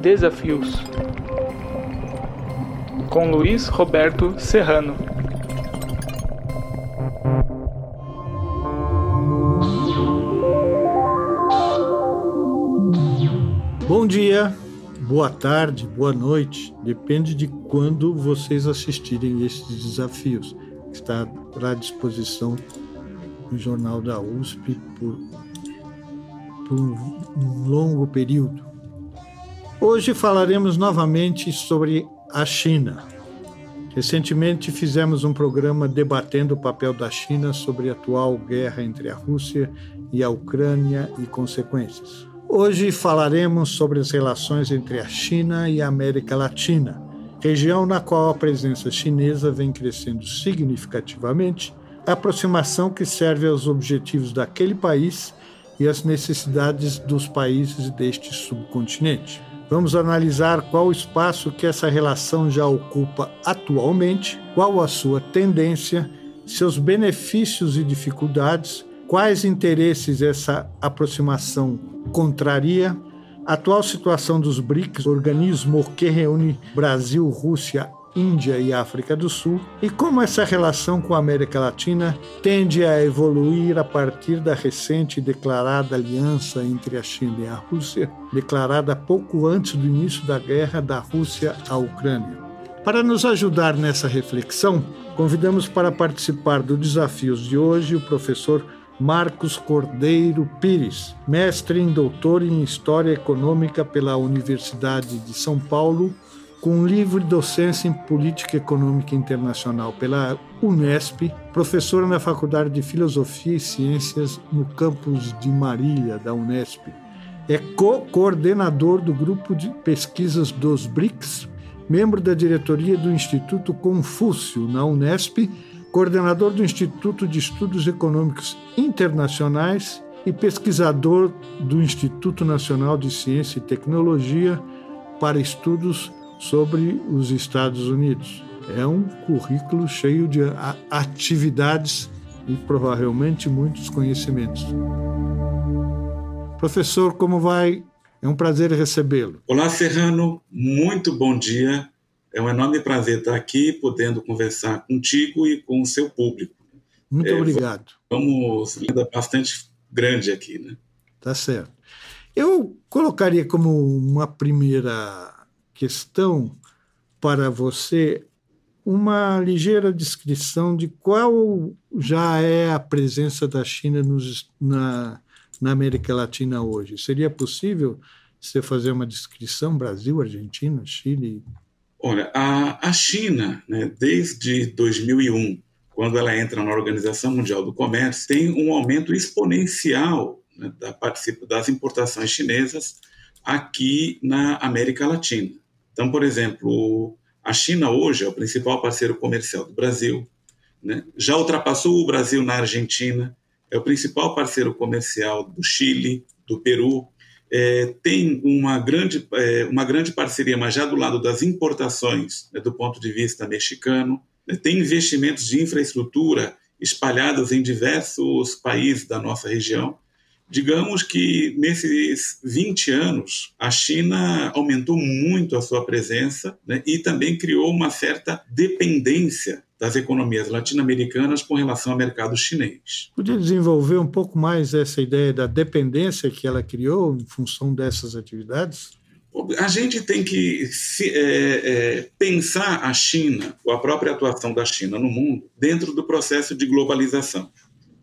Desafios com Luiz Roberto Serrano. Bom dia, boa tarde, boa noite, depende de quando vocês assistirem esses desafios. Está à disposição no Jornal da USP por, por um longo período. Hoje falaremos novamente sobre a China. Recentemente fizemos um programa debatendo o papel da China sobre a atual guerra entre a Rússia e a Ucrânia e consequências. Hoje falaremos sobre as relações entre a China e a América Latina, região na qual a presença chinesa vem crescendo significativamente, aproximação que serve aos objetivos daquele país e às necessidades dos países deste subcontinente. Vamos analisar qual o espaço que essa relação já ocupa atualmente, qual a sua tendência, seus benefícios e dificuldades, quais interesses essa aproximação contraria, atual situação dos BRICS, organismo que reúne Brasil, Rússia, Índia e África do Sul, e como essa relação com a América Latina tende a evoluir a partir da recente declarada aliança entre a China e a Rússia, declarada pouco antes do início da guerra da Rússia à Ucrânia. Para nos ajudar nessa reflexão, convidamos para participar do Desafios de hoje o professor Marcos Cordeiro Pires, mestre em doutor em História Econômica pela Universidade de São Paulo com livre docência em Política Econômica Internacional pela Unesp, professora na Faculdade de Filosofia e Ciências no campus de Marília, da Unesp. É co-coordenador do grupo de pesquisas dos BRICS, membro da diretoria do Instituto Confúcio, na Unesp, coordenador do Instituto de Estudos Econômicos Internacionais e pesquisador do Instituto Nacional de Ciência e Tecnologia para Estudos sobre os Estados Unidos. É um currículo cheio de atividades e provavelmente muitos conhecimentos. Professor, como vai? É um prazer recebê-lo. Olá, Serrano, muito bom dia. É um enorme prazer estar aqui, podendo conversar contigo e com o seu público. Muito é, obrigado. Vamos bastante grande aqui, né? Tá certo. Eu colocaria como uma primeira questão para você uma ligeira descrição de qual já é a presença da China nos, na, na América Latina hoje. Seria possível você fazer uma descrição Brasil, Argentina, Chile? Olha, a, a China, né, desde 2001, quando ela entra na Organização Mundial do Comércio, tem um aumento exponencial né, da, das importações chinesas aqui na América Latina. Então, por exemplo, a China hoje é o principal parceiro comercial do Brasil, né? já ultrapassou o Brasil na Argentina, é o principal parceiro comercial do Chile, do Peru, é, tem uma grande, é, uma grande parceria, mas já do lado das importações, né, do ponto de vista mexicano, né, tem investimentos de infraestrutura espalhados em diversos países da nossa região, Digamos que nesses 20 anos, a China aumentou muito a sua presença né, e também criou uma certa dependência das economias latino-americanas com relação ao mercado chinês. Podia desenvolver um pouco mais essa ideia da dependência que ela criou em função dessas atividades? A gente tem que se, é, é, pensar a China, ou a própria atuação da China no mundo, dentro do processo de globalização.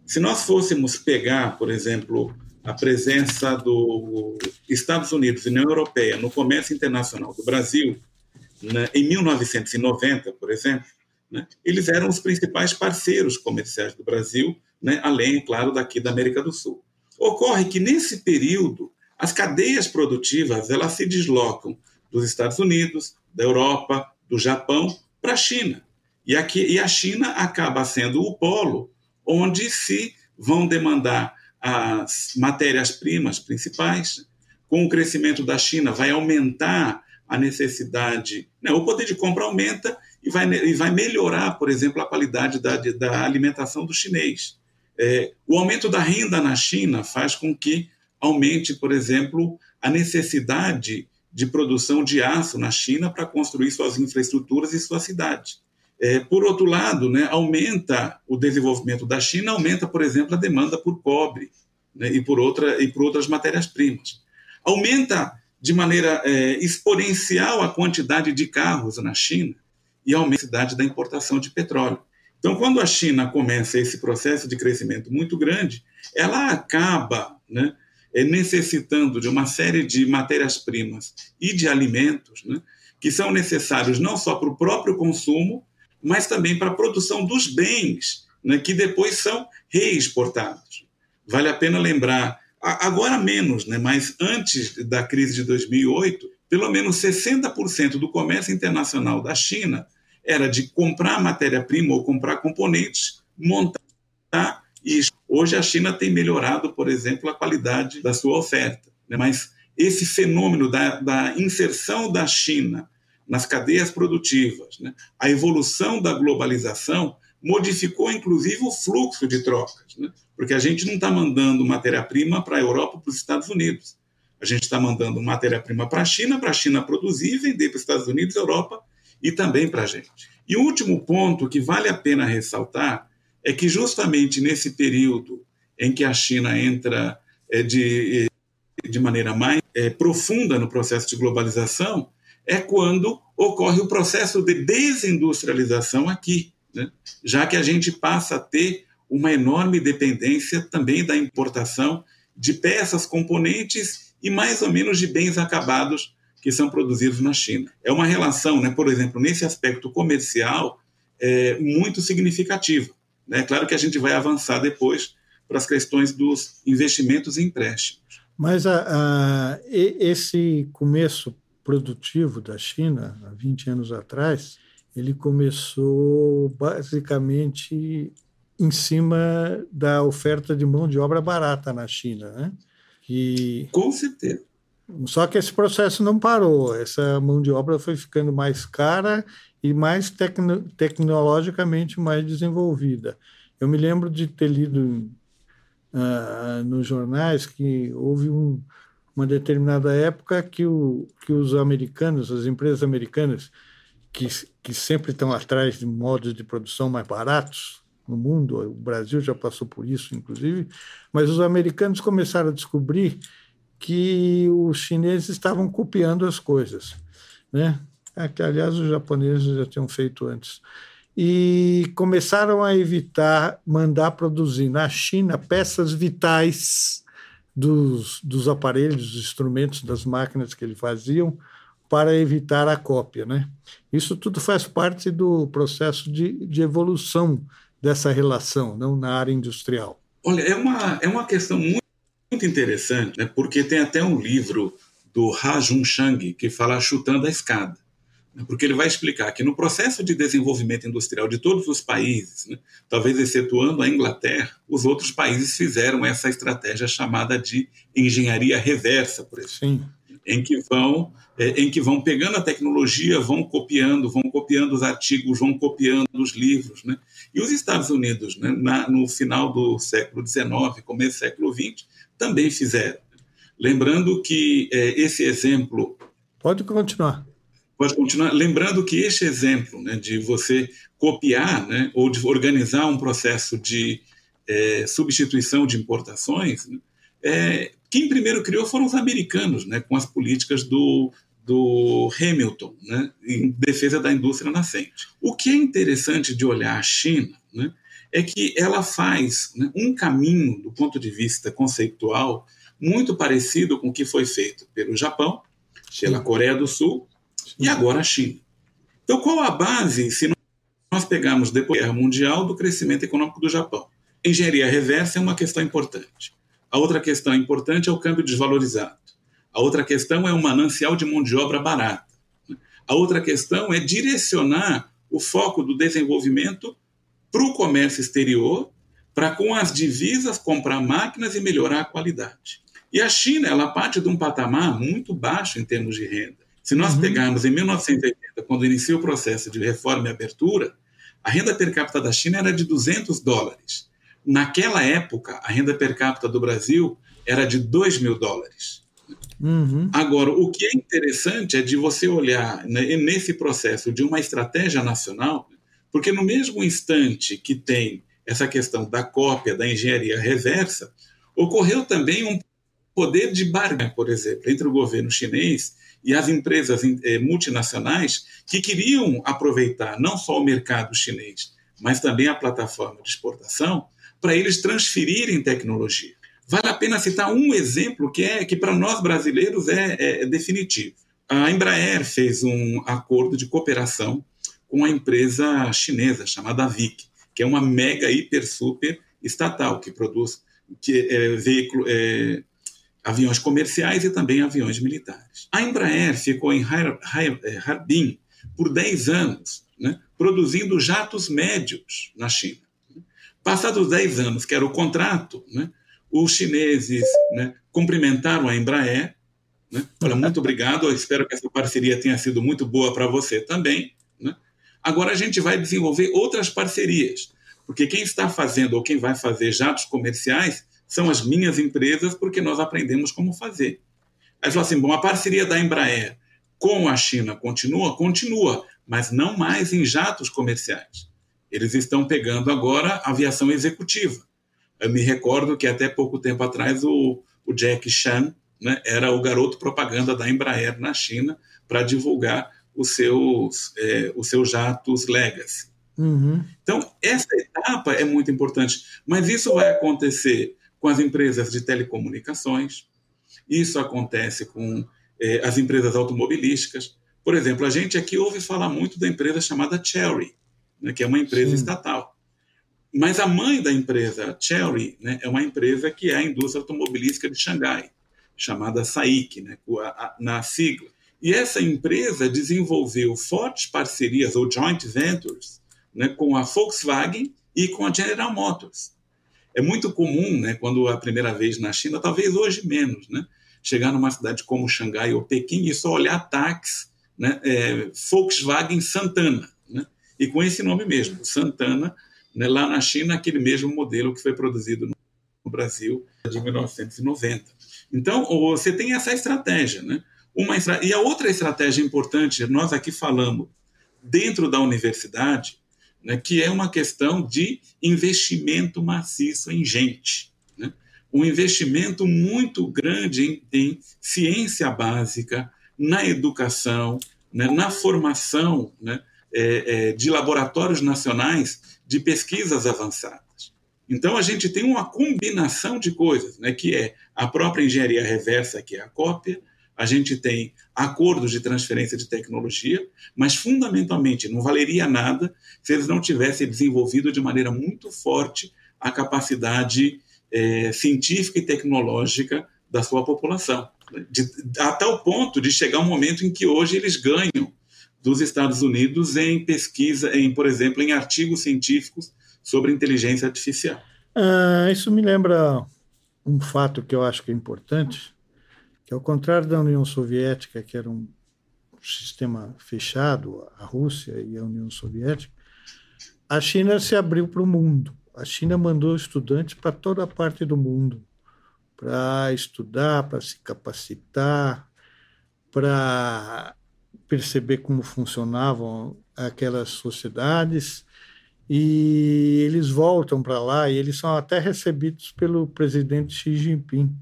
Se nós fôssemos pegar, por exemplo, a presença dos Estados Unidos e União Europeia no comércio internacional do Brasil, né, em 1990, por exemplo, né, eles eram os principais parceiros comerciais do Brasil, né, além, claro, daqui da América do Sul. Ocorre que nesse período as cadeias produtivas elas se deslocam dos Estados Unidos, da Europa, do Japão para a China. E, aqui, e a China acaba sendo o polo onde se vão demandar as matérias-primas principais. Com o crescimento da China, vai aumentar a necessidade, né? o poder de compra aumenta e vai, e vai melhorar, por exemplo, a qualidade da, da alimentação do chinês. É, o aumento da renda na China faz com que aumente, por exemplo, a necessidade de produção de aço na China para construir suas infraestruturas e suas cidades. É, por outro lado, né, aumenta o desenvolvimento da China, aumenta, por exemplo, a demanda por cobre né, e, por outra, e por outras matérias-primas. Aumenta de maneira é, exponencial a quantidade de carros na China e aumenta a necessidade da importação de petróleo. Então, quando a China começa esse processo de crescimento muito grande, ela acaba né, é, necessitando de uma série de matérias-primas e de alimentos né, que são necessários não só para o próprio consumo, mas também para a produção dos bens né, que depois são reexportados. Vale a pena lembrar, agora menos, né, mas antes da crise de 2008, pelo menos 60% do comércio internacional da China era de comprar matéria-prima ou comprar componentes, montar e hoje a China tem melhorado, por exemplo, a qualidade da sua oferta. Né? Mas esse fenômeno da, da, inserção da China nas cadeias produtivas, né? a evolução da globalização modificou inclusive o fluxo de trocas, né? porque a gente não está mandando matéria-prima para a Europa, para os Estados Unidos. A gente está mandando matéria-prima para a China, para a China produzir e vender para os Estados Unidos, Europa e também para a gente. E o último ponto que vale a pena ressaltar é que justamente nesse período em que a China entra é, de, de maneira mais é, profunda no processo de globalização, é quando ocorre o processo de desindustrialização aqui, né? já que a gente passa a ter uma enorme dependência também da importação de peças, componentes e mais ou menos de bens acabados que são produzidos na China. É uma relação, né, por exemplo, nesse aspecto comercial, é, muito significativa. É né? claro que a gente vai avançar depois para as questões dos investimentos e empréstimos. Mas a, a, esse começo produtivo da China, há 20 anos atrás, ele começou basicamente em cima da oferta de mão de obra barata na China. Né? E... Com certeza. Só que esse processo não parou. Essa mão de obra foi ficando mais cara e mais tecno tecnologicamente mais desenvolvida. Eu me lembro de ter lido uh, nos jornais que houve um, uma determinada época que, o, que os americanos, as empresas americanas, que, que sempre estão atrás de modos de produção mais baratos no mundo, o Brasil já passou por isso, inclusive, mas os americanos começaram a descobrir que os chineses estavam copiando as coisas, né? É, que, aliás, os japoneses já tinham feito antes. E começaram a evitar mandar produzir na China peças vitais dos, dos aparelhos, dos instrumentos, das máquinas que eles faziam, para evitar a cópia. Né? Isso tudo faz parte do processo de, de evolução dessa relação, não na área industrial. Olha, é uma, é uma questão muito muito interessante, né, porque tem até um livro do Ha Jun Shang que fala chutando a escada. Né, porque ele vai explicar que no processo de desenvolvimento industrial de todos os países, né, talvez excetuando a Inglaterra, os outros países fizeram essa estratégia chamada de engenharia reversa, por exemplo. Sim. Em que vão é, em que vão pegando a tecnologia, vão copiando, vão copiando os artigos, vão copiando os livros, né? E os Estados Unidos, né, na, no final do século XIX, começo do século XX, também fizeram. Lembrando que é, esse exemplo. Pode continuar. Pode continuar. Lembrando que este exemplo né, de você copiar né, ou de organizar um processo de é, substituição de importações, né, é, quem primeiro criou foram os americanos, né, com as políticas do, do Hamilton, né, em defesa da indústria nascente. O que é interessante de olhar a China né, é que ela faz né, um caminho, do ponto de vista conceitual, muito parecido com o que foi feito pelo Japão, pela Coreia do Sul e agora a China. Então, qual a base, se nós pegarmos depois da Guerra Mundial, do crescimento econômico do Japão? Engenharia reversa é uma questão importante. A outra questão importante é o câmbio desvalorizado. A outra questão é o manancial de mão de obra barata. A outra questão é direcionar o foco do desenvolvimento para o comércio exterior, para com as divisas comprar máquinas e melhorar a qualidade. E a China, ela parte de um patamar muito baixo em termos de renda. Se nós uhum. pegarmos em 1980, quando inicia o processo de reforma e abertura, a renda per capita da China era de 200 dólares. Naquela época, a renda per capita do Brasil era de 2 mil dólares. Uhum. Agora, o que é interessante é de você olhar né, nesse processo de uma estratégia nacional, porque no mesmo instante que tem essa questão da cópia da engenharia reversa, ocorreu também um poder de barganha, por exemplo, entre o governo chinês e as empresas eh, multinacionais que queriam aproveitar não só o mercado chinês, mas também a plataforma de exportação, para eles transferirem tecnologia. Vale a pena citar um exemplo que é que para nós brasileiros é, é, é definitivo. A Embraer fez um acordo de cooperação com a empresa chinesa chamada VIC, que é uma mega hiper super estatal que produz que é, veículo, é, aviões comerciais e também aviões militares. A Embraer ficou em é, Harbin por 10 anos, né, produzindo jatos médios na China. Passados 10 anos, que era o contrato, né, os chineses né, cumprimentaram a Embraer. Né, muito obrigado, eu espero que essa parceria tenha sido muito boa para você também. Né. Agora a gente vai desenvolver outras parcerias, porque quem está fazendo ou quem vai fazer jatos comerciais são as minhas empresas, porque nós aprendemos como fazer. Aí falou assim: bom, a parceria da Embraer com a China continua? Continua, mas não mais em jatos comerciais. Eles estão pegando agora aviação executiva. Eu me recordo que até pouco tempo atrás o, o Jack Chan né, era o garoto propaganda da Embraer na China para divulgar os seus, é, os seus jatos Legacy. Uhum. Então, essa etapa é muito importante, mas isso vai acontecer com as empresas de telecomunicações, isso acontece com eh, as empresas automobilísticas. Por exemplo, a gente aqui ouve falar muito da empresa chamada Cherry, né, que é uma empresa Sim. estatal. Mas a mãe da empresa Cherry né, é uma empresa que é a indústria automobilística de Xangai, chamada SAIC, né, na sigla. E essa empresa desenvolveu fortes parcerias ou joint ventures né, com a Volkswagen e com a General Motors. É muito comum, né, quando a primeira vez na China, talvez hoje menos, né, chegar numa cidade como Xangai ou Pequim e só olhar táxi, né, é, Volkswagen Santana, né, e com esse nome mesmo, Santana, né, lá na China, aquele mesmo modelo que foi produzido no Brasil de 1990. Então, você tem essa estratégia, né? Uma. E a outra estratégia importante, nós aqui falamos, dentro da universidade, né, que é uma questão de investimento maciço em gente. Né? Um investimento muito grande em, em ciência básica, na educação, né, na formação né, é, é, de laboratórios nacionais de pesquisas avançadas. Então, a gente tem uma combinação de coisas, né, que é a própria engenharia reversa, que é a cópia, a gente tem acordos de transferência de tecnologia, mas fundamentalmente não valeria nada se eles não tivessem desenvolvido de maneira muito forte a capacidade é, científica e tecnológica da sua população, de, a tal ponto de chegar um momento em que hoje eles ganham dos Estados Unidos em pesquisa, em, por exemplo, em artigos científicos sobre inteligência artificial. Ah, isso me lembra um fato que eu acho que é importante, que ao contrário da União Soviética, que era um sistema fechado, a Rússia e a União Soviética, a China se abriu para o mundo. A China mandou estudantes para toda a parte do mundo para estudar, para se capacitar, para perceber como funcionavam aquelas sociedades e eles voltam para lá e eles são até recebidos pelo presidente Xi Jinping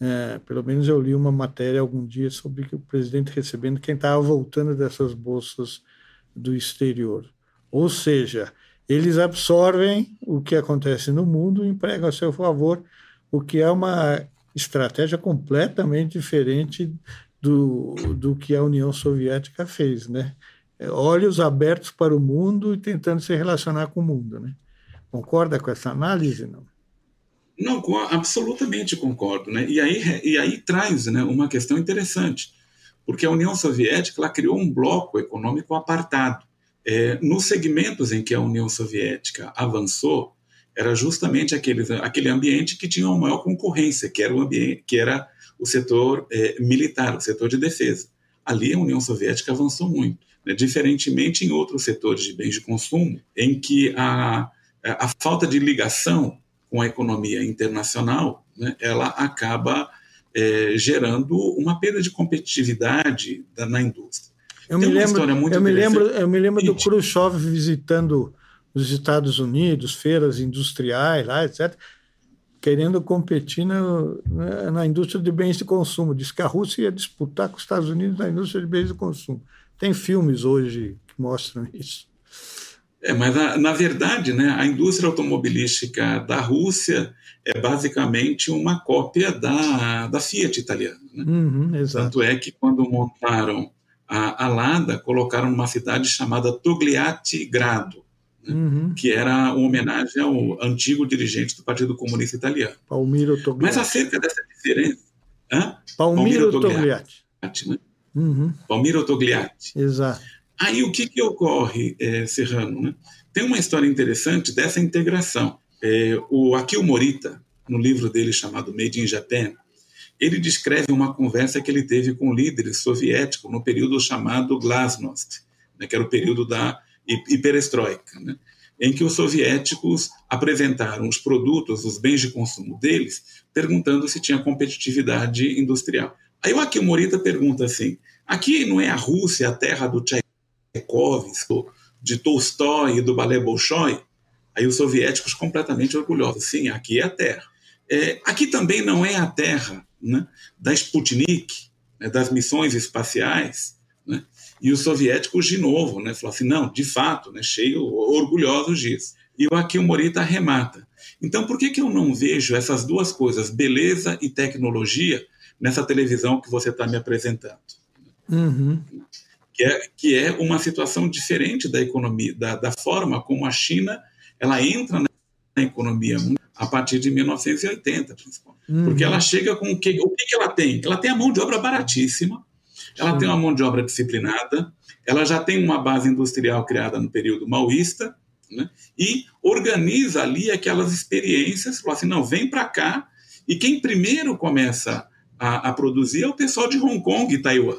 é, pelo menos eu li uma matéria algum dia sobre o presidente recebendo quem estava voltando dessas bolsas do exterior. Ou seja, eles absorvem o que acontece no mundo e empregam a seu favor, o que é uma estratégia completamente diferente do, do que a União Soviética fez, né? Olhos abertos para o mundo e tentando se relacionar com o mundo, né? Concorda com essa análise, não? Não, absolutamente concordo. Né? E, aí, e aí traz né, uma questão interessante, porque a União Soviética ela criou um bloco econômico apartado. É, nos segmentos em que a União Soviética avançou, era justamente aquele, aquele ambiente que tinha uma maior concorrência, que era o, ambiente, que era o setor é, militar, o setor de defesa. Ali a União Soviética avançou muito, né? diferentemente em outros setores de bens de consumo, em que a, a falta de ligação com a economia internacional, né, ela acaba é, gerando uma perda de competitividade da, na indústria. Eu me, lembro, eu, me lembro, eu me lembro do Khrushchev visitando os Estados Unidos, feiras industriais lá, etc., querendo competir na, na indústria de bens de consumo. Diz que a Rússia ia disputar com os Estados Unidos na indústria de bens de consumo. Tem filmes hoje que mostram isso. É, mas na, na, verdade, né, a indústria automobilística da Rússia é basicamente uma cópia da, da Fiat italiana. Né? Uhum, Tanto é que quando montaram a, a Lada, colocaram uma cidade chamada Togliatti Grado, né, uhum. que era uma homenagem ao antigo dirigente do Partido Comunista Italiano. Palmiro Togliatti. Mas acerca dessa diferença... Hã? Palmiro, Palmiro Togliatti. Togliatti. Né? Uhum. Palmiro Togliatti. Exato. Aí o que, que ocorre, é, Serrano? Né? Tem uma história interessante dessa integração. É, o Akio Morita, no livro dele chamado Made in Japan, ele descreve uma conversa que ele teve com líderes soviéticos no período chamado Glasnost, né, que era o período da hiperestroika, né, em que os soviéticos apresentaram os produtos, os bens de consumo deles, perguntando se tinha competitividade industrial. Aí o Akio Morita pergunta assim: aqui não é a Rússia a terra do Tchaikovsky? Tchaikovsky, de Tolstói e do balé Bolshoi, aí os soviéticos completamente orgulhosos. Sim, aqui é a terra. É, aqui também não é a terra né, da Sputnik, né, das missões espaciais, né, e os soviéticos, de novo, né, falaram assim, não, de fato, né, cheio, orgulhosos disso. E o Akio Morita arremata. Então, por que, que eu não vejo essas duas coisas, beleza e tecnologia, nessa televisão que você está me apresentando? Uhum que é, que é uma situação diferente da economia, da, da forma como a China ela entra na, economia a partir de 1980, principalmente. Uhum. Porque ela chega com o que, o que ela tem? Ela tem a mão de obra baratíssima, ela Sim. tem uma mão de obra disciplinada, ela já tem uma base industrial criada no período maoísta, né? e organiza ali aquelas experiências, fala assim, não, vem para cá, e quem primeiro começa a, a, produzir é o pessoal de Hong Kong e Taiwan.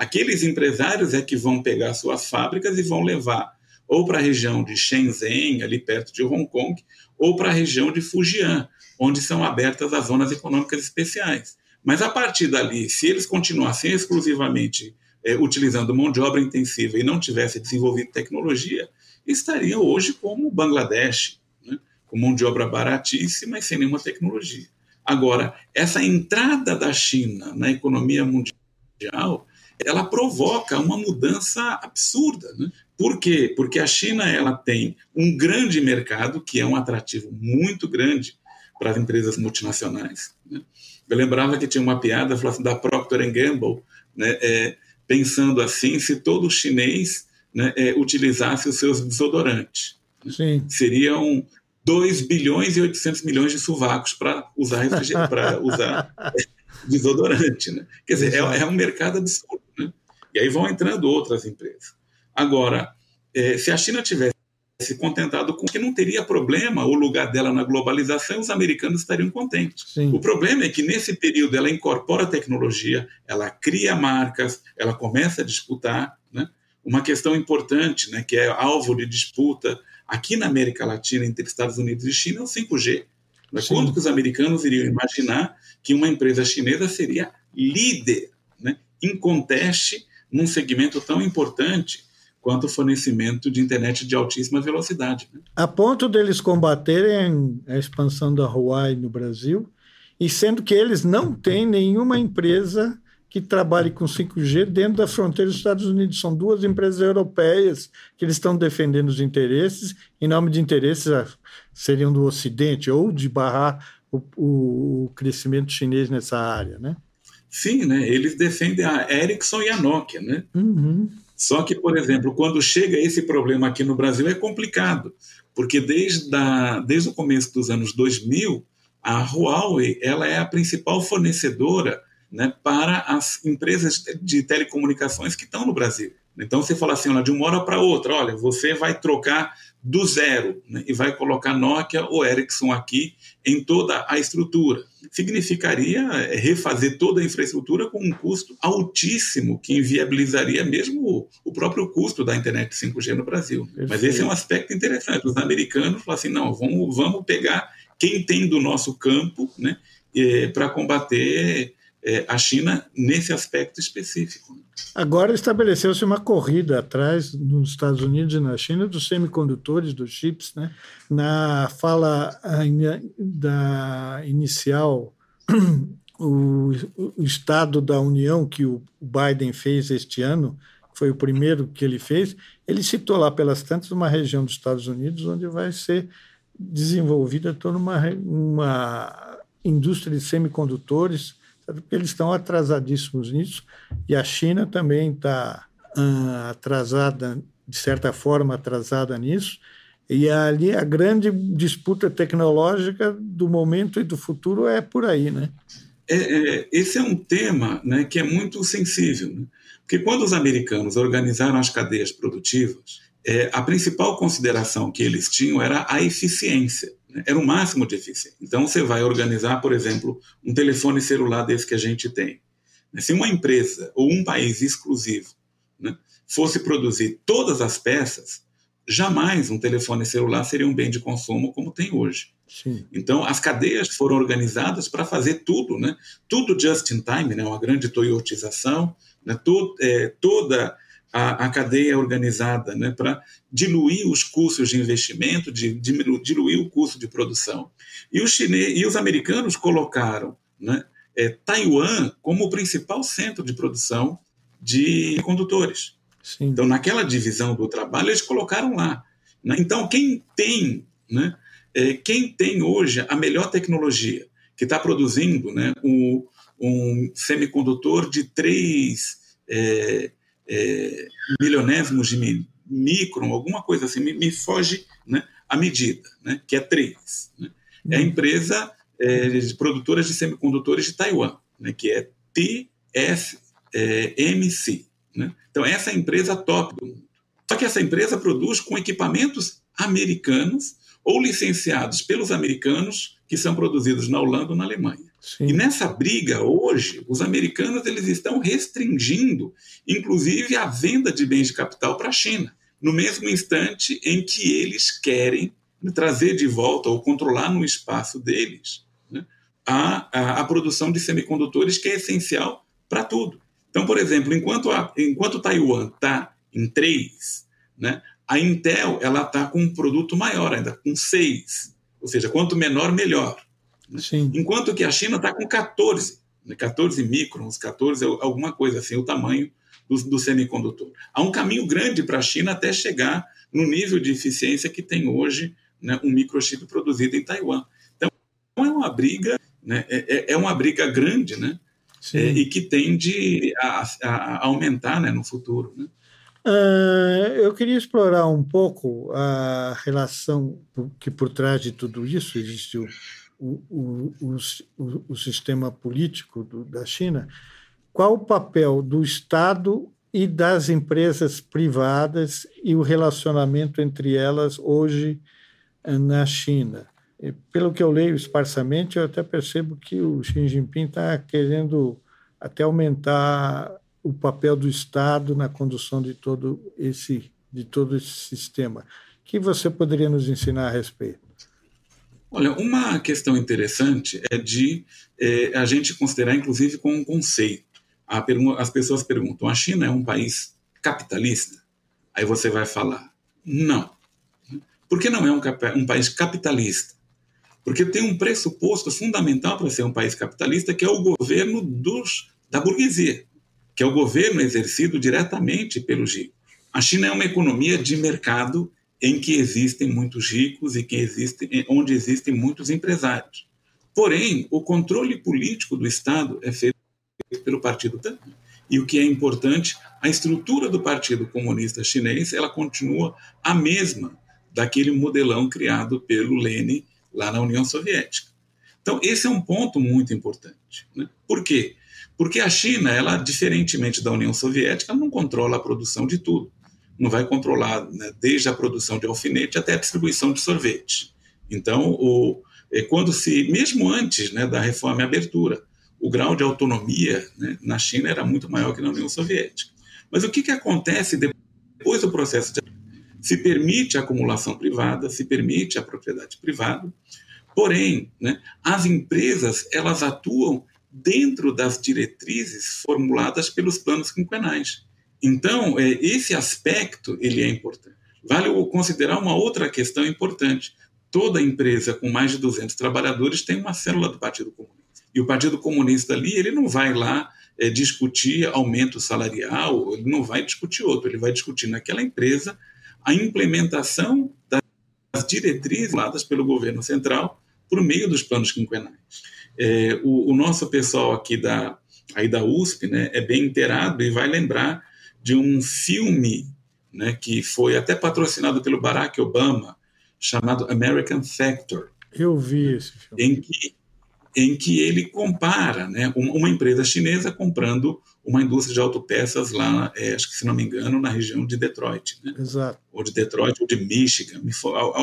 Aqueles empresários é que vão pegar suas fábricas e vão levar ou para a região de Shenzhen, ali perto de Hong Kong, ou para a região de Fujian, onde são abertas as zonas econômicas especiais. Mas a partir dali, se eles continuassem exclusivamente é, utilizando mão de obra intensiva e não tivessem desenvolvido tecnologia, estariam hoje como o Bangladesh, né? com mão de obra baratíssima e sem nenhuma tecnologia. Agora, essa entrada da China na economia mundial ela provoca uma mudança absurda. Né? Por quê? Porque a China ela tem um grande mercado, que é um atrativo muito grande para as empresas multinacionais. Né? Eu lembrava que tinha uma piada assim, da Procter Gamble, né, é, pensando assim, se todo chinês né, é, utilizasse os seus desodorantes. Sim. Seriam 2 bilhões e 800 milhões de sovacos para usar, para usar desodorante. Né? Quer dizer, é, é, um mercado absurdo. Né? E aí vão entrando outras empresas. Agora, é, se a China tivesse se contentado com que não teria problema o lugar dela na globalização, os americanos estariam contentes. Sim. O problema é que nesse período ela incorpora tecnologia, ela cria marcas, ela começa a disputar. Né? Uma questão importante, né, que é alvo de disputa aqui na América Latina entre Estados Unidos e China, é o 5G. Mas quando que os americanos iriam imaginar que uma empresa chinesa seria líder, né, inconteste, num segmento tão importante quanto o fornecimento de internet de altíssima velocidade. Né? A ponto deles combaterem a expansão da Huawei no Brasil, e sendo que eles não têm nenhuma empresa que trabalhe com 5G dentro da fronteira dos Estados Unidos. São duas empresas europeias que eles estão defendendo os interesses, em nome de interesses ah, seriam do Ocidente, ou de barrar o, o, crescimento chinês nessa área, né? Sim, né? Eles defendem a Ericsson e a Nokia, né? Uhum. Só que, por exemplo, quando chega esse problema aqui no Brasil é complicado, porque desde, a, desde o começo dos anos 2000, a Huawei ela é a principal fornecedora né, para as empresas de telecomunicações que estão no Brasil. Então você fala assim, olha, de uma hora para outra, olha, você vai trocar do zero né, e vai colocar Nokia ou Ericsson aqui em toda a estrutura. Significaria é, refazer toda a infraestrutura com um custo altíssimo que inviabilizaria mesmo o próprio custo da internet 5G no Brasil. Perfeito. Mas esse é um aspecto interessante. Os americanos falam assim, não, vamos, vamos pegar quem tem do nosso campo né, é, para combater é, a China nesse aspecto específico. Agora estabeleceu-se uma corrida atrás nos Estados Unidos e na China dos semicondutores, dos chips. Né? Na fala da inicial, o, o Estado da União que o Biden fez este ano, foi o primeiro que ele fez, ele citou lá pelas tantas uma região dos Estados Unidos onde vai ser desenvolvida toda uma, uma indústria de semicondutores porque eles estão atrasadíssimos nisso, e a China também está uh, atrasada, de certa forma, atrasada nisso, e ali a grande disputa tecnológica do momento e do futuro é por aí, né? É, é, esse é um tema né, que é muito sensível, né? porque quando os americanos organizaram as cadeias produtivas, é, a principal consideração que eles tinham era a eficiência. Né? Era o máximo de eficiência. Então, você vai organizar, por exemplo, um telefone celular desse que a gente tem. Se uma empresa ou um país exclusivo né, fosse produzir todas as peças, jamais um telefone celular seria um bem de consumo como tem hoje. Sim. Então, as cadeias foram organizadas para fazer tudo, né? tudo just in time, né? uma grande toyotização, né? Todo, é, toda a, a cadeia organizada né, para diluir os custos de investimento, de, de, diluir o custo de produção. E os, chinês, e os americanos colocaram né, é, Taiwan como o principal centro de produção de condutores. Sim. Então, naquela divisão do trabalho, eles colocaram lá. Né? Então, quem tem, né, é, quem tem hoje a melhor tecnologia, que está produzindo né, um, um semicondutor de três é, é, milionésimos de micron, alguma coisa assim, me, me foge né, a medida, né, que é 3. Né? É a empresa é, de produtoras de semicondutores de Taiwan, né, que é TSMC. É, né? Então, essa é a empresa top do mundo. Só que essa empresa produz com equipamentos americanos ou licenciados pelos americanos que são produzidos na Holanda ou na Alemanha. Sim. E nessa briga hoje, os americanos eles estão restringindo, inclusive, a venda de bens de capital para a China, no mesmo instante em que eles querem trazer de volta ou controlar no espaço deles né, a, a, a, produção de semicondutores que é essencial para tudo. Então, por exemplo, enquanto, a, enquanto Taiwan está em 3, né, a Intel ela está com um produto maior ainda, com 6. Ou seja, quanto menor, melhor. Sim. Enquanto que a China está com 14, né, 14 microns, 14, alguma coisa assim, o tamanho do, do semicondutor. Há um caminho grande para a China até chegar no nível de eficiência que tem hoje né, um microchip produzido em Taiwan. Então, é uma briga, né, é, é, é uma briga grande, né? É, e que tende a, a aumentar né, no futuro. Né? Uh, eu queria explorar um pouco a relação que por trás de tudo isso existe o, o, o, o, o sistema político do, da China, qual o papel do Estado e das empresas privadas e o relacionamento entre elas hoje eh, na China. Pelo que eu leio esparsamente, eu até percebo que o Xi Jinping está querendo até aumentar o papel do Estado na condução de todo esse de todo esse sistema. O que você poderia nos ensinar a respeito? Olha, uma questão interessante é de é, a gente considerar, inclusive, com um conceito. as pessoas perguntam: a China é um país capitalista? Aí você vai falar: não. Por que não é um, um país capitalista? Porque tem um pressuposto fundamental para ser um país capitalista, que é o governo dos, da burguesia, que é o governo exercido diretamente pelos ricos. A China é uma economia de mercado em que existem muitos ricos e que onde existem muitos empresários. Porém, o controle político do Estado é feito pelo Partido também. E o que é importante, a estrutura do Partido Comunista Chinês ela continua a mesma daquele modelão criado pelo Lenin lá na União Soviética. Então, esse é um ponto muito importante. Né? Por quê? Porque a China, ela, diferentemente da União Soviética, não controla a produção de tudo não vai controlar né, desde a produção de alfinete até a distribuição de sorvete. Então, o, é, quando se, mesmo antes né, da reforma e abertura, o grau de autonomia né, na China era muito maior que na União Soviética. Mas o que, que acontece depois do processo de se permite a acumulação privada, se permite a propriedade privada, Porém, né, as empresas elas atuam dentro das diretrizes formuladas pelos planos quinquenais. Então, é, esse aspecto ele é importante. Vale considerar uma outra questão importante. Toda empresa com mais de 200 trabalhadores tem uma célula do Partido Comunista. E o Partido Comunista ali, ele não vai lá é, discutir aumento salarial, ele não vai discutir outro, ele vai discutir naquela empresa a implementação das diretrizes dadas pelo governo central por meio dos planos quinquenais. É, o, o, nosso pessoal aqui da, aí da USP né, é bem inteirado e vai lembrar de um filme né, que foi até patrocinado pelo Barack Obama, chamado American Factor. Eu vi esse filme. Em que, em que ele compara né, uma empresa chinesa comprando uma indústria de autopeças lá, é, acho que se não me engano, na região de Detroit. Né? Exato. Ou de Detroit, ou de Michigan,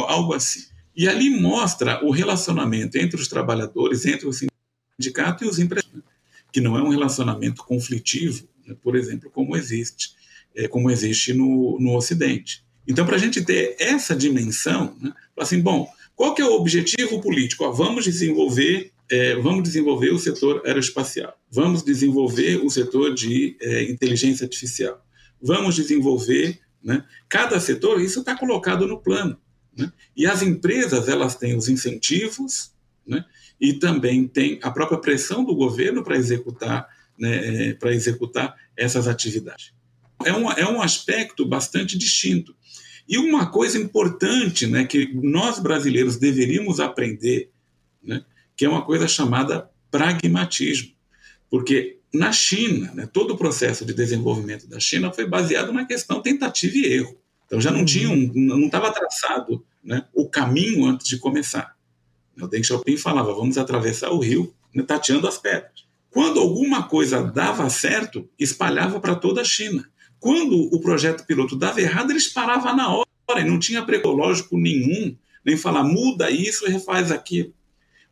algo assim. E ali mostra o relacionamento entre os trabalhadores, entre o sindicato e os empresários, que não é um relacionamento conflitivo, né, por exemplo, como existe, é, como existe no, no Ocidente. Então, para a gente ter essa dimensão, né, assim, bom, qual que é o objetivo político? Ó, vamos desenvolver é, vamos desenvolver o setor aeroespacial, vamos desenvolver o setor de é, inteligência artificial, vamos desenvolver, né, cada setor, isso está colocado no plano. Né, e as empresas, elas têm os incentivos, né, e também tem a própria pressão do governo para executar, né, é, para executar essas atividades. É um, é um aspecto bastante distinto. E uma coisa importante né, que nós brasileiros deveríamos aprender, né, que é uma coisa chamada pragmatismo. Porque na China, né, todo o processo de desenvolvimento da China foi baseado na questão tentativa e erro. Então já não uhum. tinha um, não estava traçado né, o caminho antes de começar. O Deng Xiaoping falava, vamos atravessar o rio né, tateando as pedras. Quando alguma coisa dava certo, espalhava para toda a China. Quando o projeto piloto dava errado, eles paravam na hora e não tinha precológico nenhum, nem falar muda isso e refaz aquilo.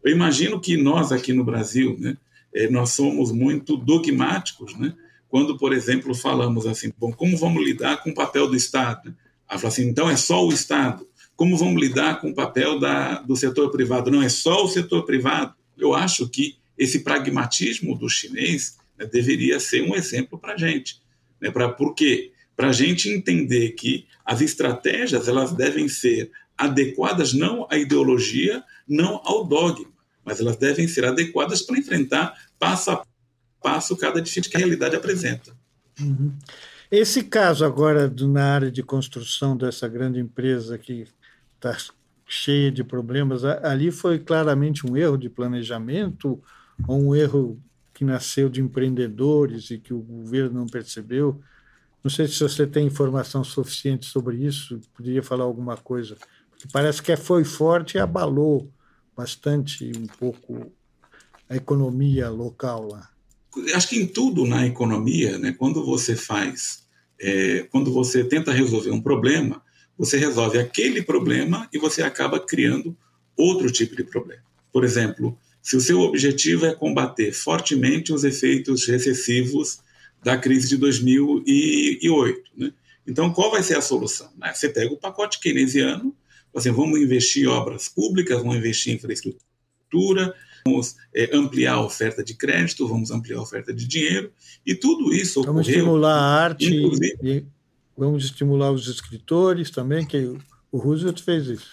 Eu imagino que nós aqui no Brasil, né, é, nós somos muito dogmáticos, né? Quando, por exemplo, falamos assim, bom, como vamos lidar com o papel do Estado? Ela fala assim, então é só o Estado. Como vamos lidar com o papel da, do setor privado? Não é só o setor privado. Eu acho que esse pragmatismo do chinês né, deveria ser um exemplo para a gente. Né, pra, por quê? Para a gente entender que as estratégias elas devem ser adequadas não à ideologia, não ao dogma mas elas devem ser adequadas para enfrentar passo a passo cada dificuldade que a realidade apresenta. Uhum. Esse caso agora na área de construção dessa grande empresa que está cheia de problemas, ali foi claramente um erro de planejamento ou um erro que nasceu de empreendedores e que o governo não percebeu? Não sei se você tem informação suficiente sobre isso, poderia falar alguma coisa. Porque parece que foi forte e abalou bastante um pouco a economia local lá. Acho que em tudo na economia, né, quando você faz, é, quando você tenta resolver um problema, você resolve aquele problema e você acaba criando outro tipo de problema. Por exemplo, se o seu objetivo é combater fortemente os efeitos recessivos da crise de 2008, né? então qual vai ser a solução? Né? Você pega o pacote keynesiano assim, vamos investir em obras públicas, vamos investir em infraestrutura, vamos é, ampliar a oferta de crédito, vamos ampliar a oferta de dinheiro, e tudo isso ocorreu... Vamos estimular a arte, e vamos estimular os escritores também, que o Roosevelt fez isso.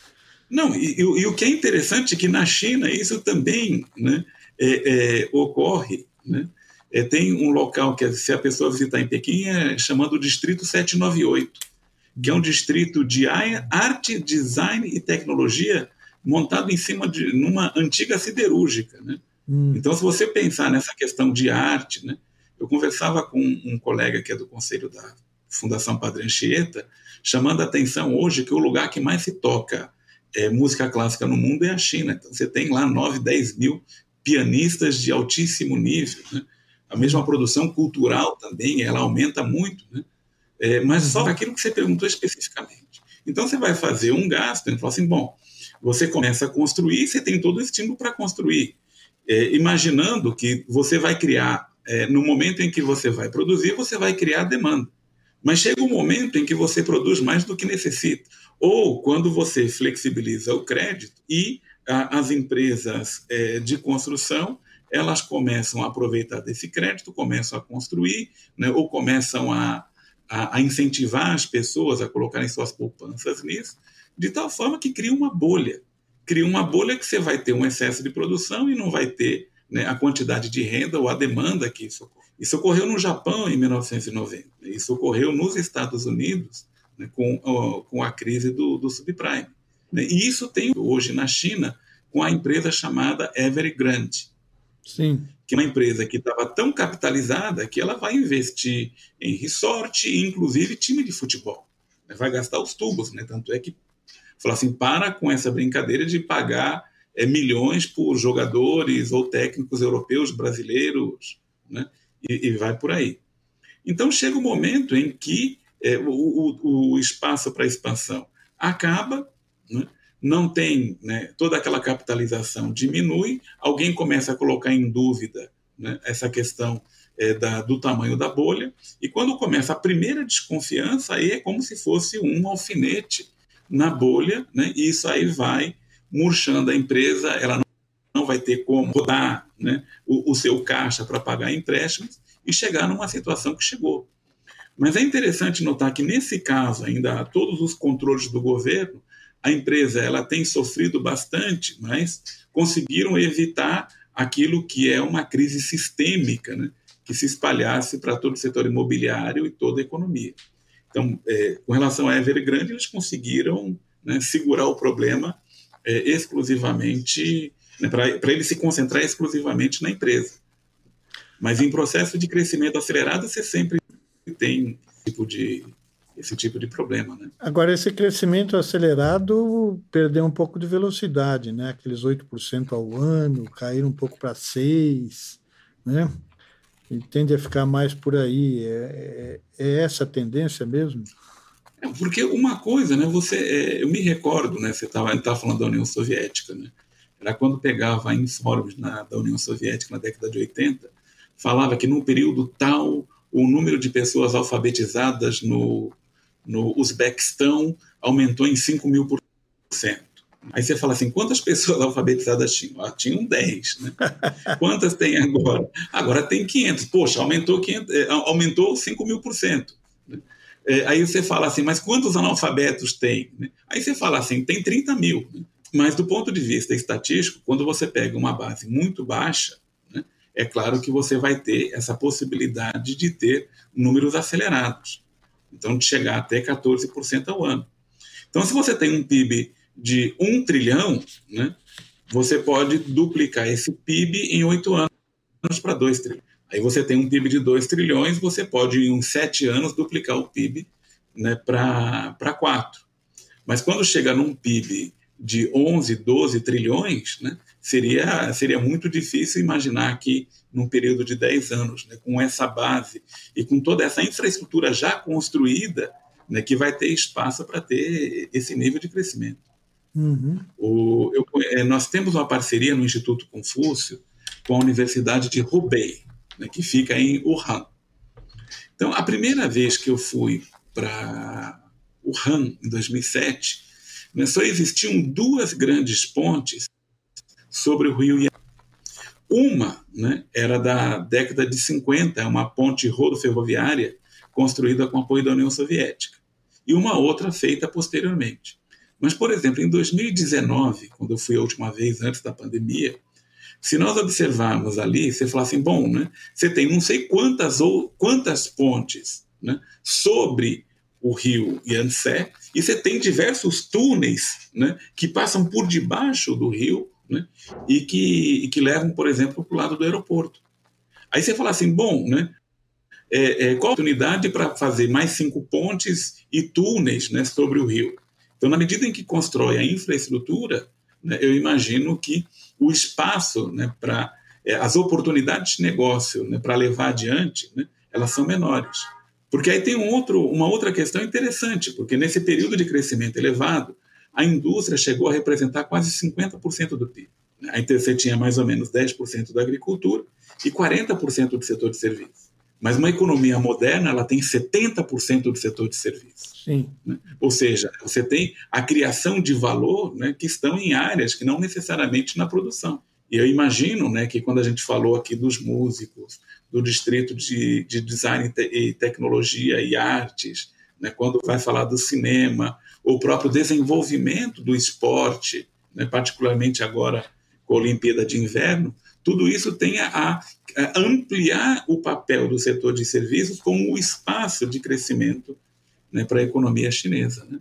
Não, e, e, e, o que é interessante é que na China isso também né, é, é, ocorre. Né? É, tem um local que, se a pessoa visitar em Pequim, é chamado Distrito 798 que é um distrito de arte, design e tecnologia montado em cima de numa antiga siderúrgica, né? Hum. Então, se você pensar nessa questão de arte, né? Eu conversava com um colega que é do conselho da Fundação Padre Anchieta, chamando a atenção hoje que o lugar que mais se toca é, música clássica no mundo é a China. Então, você tem lá 9, 10 mil pianistas de altíssimo nível. Né? A mesma produção cultural também, ela aumenta muito. Né? é, mas só aquilo que você perguntou especificamente. Então você vai fazer um gasto, e fala assim, bom, você começa a construir, você tem todo o estímulo para construir, é, imaginando que você vai criar, é, no momento em que você vai produzir, você vai criar demanda. Mas chega um momento em que você produz mais do que necessita. Ou quando você flexibiliza o crédito e as empresas é, de construção elas começam a aproveitar desse crédito, começam a construir, né, ou começam a, a, a, incentivar as pessoas a colocarem suas poupanças nisso, de tal forma que cria uma bolha. Cria uma bolha que você vai ter um excesso de produção e não vai ter né, a quantidade de renda ou a demanda que isso ocorre. Isso ocorreu no Japão em 1990, isso ocorreu nos Estados Unidos né, com, com a crise do, do subprime. Né, e isso tem hoje na China com a empresa chamada Evergrande. Sim. Que é uma empresa que estava tão capitalizada que ela vai investir em resort e, inclusive, time de futebol. Vai gastar os tubos, né? Tanto é que falou assim: para com essa brincadeira de pagar é, milhões por jogadores ou técnicos europeus, brasileiros, né? E, e vai por aí. Então chega o um momento em que é, o, o, o, espaço para expansão acaba, né? não tem né, toda aquela capitalização diminui, alguém começa a colocar em dúvida né, essa questão é, da, do tamanho da bolha, e quando começa a primeira desconfiança, aí é como se fosse um alfinete na bolha, né, e isso aí vai murchando a empresa, ela não, vai ter como rodar né, o, o seu caixa para pagar empréstimos e chegar numa situação que chegou. Mas é interessante notar que, nesse caso, ainda todos os controles do governo, a empresa ela tem sofrido bastante, mas conseguiram evitar aquilo que é uma crise sistêmica, né, que se espalhasse para todo o setor imobiliário e toda a economia. Então, é, com relação à Evergrande, eles conseguiram né, segurar o problema é, exclusivamente, né, para ele se concentrar exclusivamente na empresa. Mas em processo de crescimento acelerado, você sempre tem tipo de esse tipo de problema. Né? Agora, esse crescimento acelerado perdeu um pouco de velocidade, né? aqueles 8% ao ano, caíram um pouco para 6%, né? E tende a ficar mais por aí. É, é, é essa a tendência mesmo? É, porque uma coisa, né, você, é, eu me recordo, né, você estava tá falando da União Soviética, né, era quando pegava em fóruns na, da União Soviética na década de 80, falava que num período tal o número de pessoas alfabetizadas no, no Uzbequistão aumentou em 5 mil por cento. Aí você fala assim, quantas pessoas alfabetizadas tinham? Ah, tinham 10, né? Quantas tem agora? Agora tem 500. Poxa, aumentou, 500, é, aumentou 5 mil por cento. Né? É, aí você fala assim, mas quantos analfabetos tem? Né? Aí você fala assim, tem 30 mil. Né? Mas do ponto de vista estatístico, quando você pega uma base muito baixa, né, é claro que você vai ter essa possibilidade de ter números acelerados. Então, de chegar até 14% ao ano. Então, se você tem um PIB de 1 trilhão, né, você pode duplicar esse PIB em oito anos para 2 trilhões. Aí você tem um PIB de 2 trilhões, você pode, em uns 7 anos, duplicar o PIB né, para 4. Mas quando chega num PIB de 11, 12 trilhões, né, seria, seria muito difícil imaginar que, num período de 10 anos, né, com essa base e com toda essa infraestrutura já construída, né, que vai ter espaço para ter esse nível de crescimento. Uhum. O, eu, é, nós temos uma parceria no Instituto Confúcio com a Universidade de Hubei, né, que fica em Wuhan. Então, a primeira vez que eu fui para Wuhan, em 2007, né, só existiam duas grandes pontes sobre o rio Yangtze. Uma né, era da década de 50, é uma ponte rodoferroviária construída com apoio da União Soviética, e uma outra feita posteriormente. Mas, por exemplo, em 2019, quando eu fui a última vez antes da pandemia, se nós observarmos ali, você fala assim, bom, né, você tem não sei quantas ou quantas pontes né, sobre o rio Yangtze, e você tem diversos túneis né, que passam por debaixo do rio né? e, que, e que levam, por exemplo, para o lado do aeroporto. Aí você fala assim, bom, né? É, é, qual a oportunidade para fazer mais cinco pontes e túneis né, sobre o rio? Então, na medida em que constrói a infraestrutura, né, eu imagino que o espaço né, para é, as oportunidades de negócio né, para levar adiante, né, elas são menores. Porque aí tem um outro, uma outra questão interessante, porque nesse período de crescimento elevado, a indústria chegou a representar quase 50% do PIB. A ITC tinha mais ou menos 10% da agricultura e 40% do setor de serviços. Mas uma economia moderna ela tem 70% do setor de serviços. Sim. Né? Ou seja, você tem a criação de valor né, que estão em áreas que não necessariamente na produção. E eu imagino né, que quando a gente falou aqui dos músicos, do distrito de, de design e, te, e tecnologia e artes, né, quando vai falar do cinema, o próprio desenvolvimento do esporte, né, particularmente agora com a Olimpíada de Inverno, tudo isso tem a, a, ampliar o papel do setor de serviços como o espaço de crescimento né, para a economia chinesa. Né?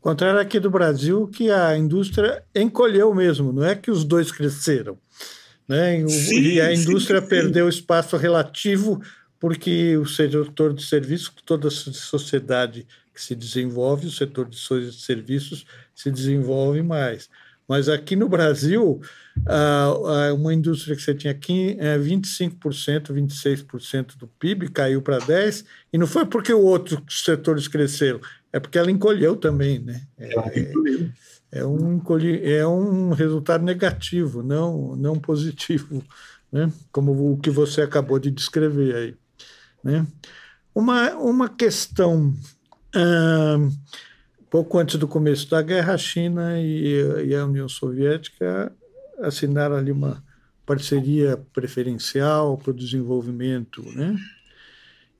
Contrário aqui do Brasil, que a indústria encolheu mesmo, não é que os dois cresceram. Né? Sim, e a indústria sim, perdeu sim. espaço relativo porque o setor de serviços, toda a sociedade que se desenvolve, o setor de serviços se desenvolve mais. Mas aqui no Brasil, uma indústria que você tinha aqui, 25%, 26% é, do PIB caiu para 10%, e não foi porque o outro setores cresceram, é porque ela encolheu também. Né? É, é, um, é um resultado negativo, não, não positivo, né? como o que você acabou de descrever aí. Né? Uma, uma questão. Hum, pouco antes do começo da guerra, a China e, e a União Soviética assinaram ali uma parceria preferencial para o desenvolvimento, né?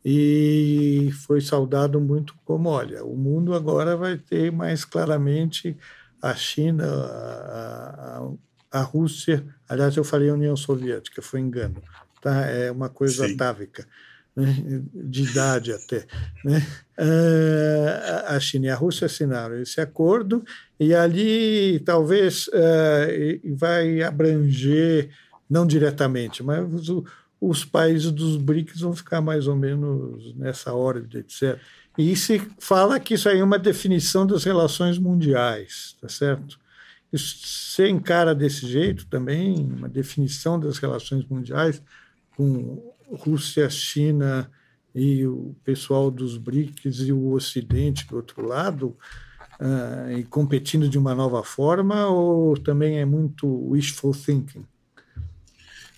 E foi saudado muito como, olha, o mundo agora vai ter mais claramente a China, a, a, a Rússia, aliás, eu falei União Soviética, foi engano, tá? É uma coisa Sim. atávica né, de idade até. Né? Uh, a China e a Rússia assinaram esse acordo e ali talvez uh, vai abranger, não diretamente, mas os, países dos BRICS vão ficar mais ou menos nessa órbita, etc. E se fala que isso aí é uma definição das relações mundiais, tá certo? Isso, você encara desse jeito também, uma definição das relações mundiais com Rússia, China e o pessoal dos BRICS e o Ocidente do outro lado, uh, e competindo de uma nova forma, ou também é muito wishful thinking?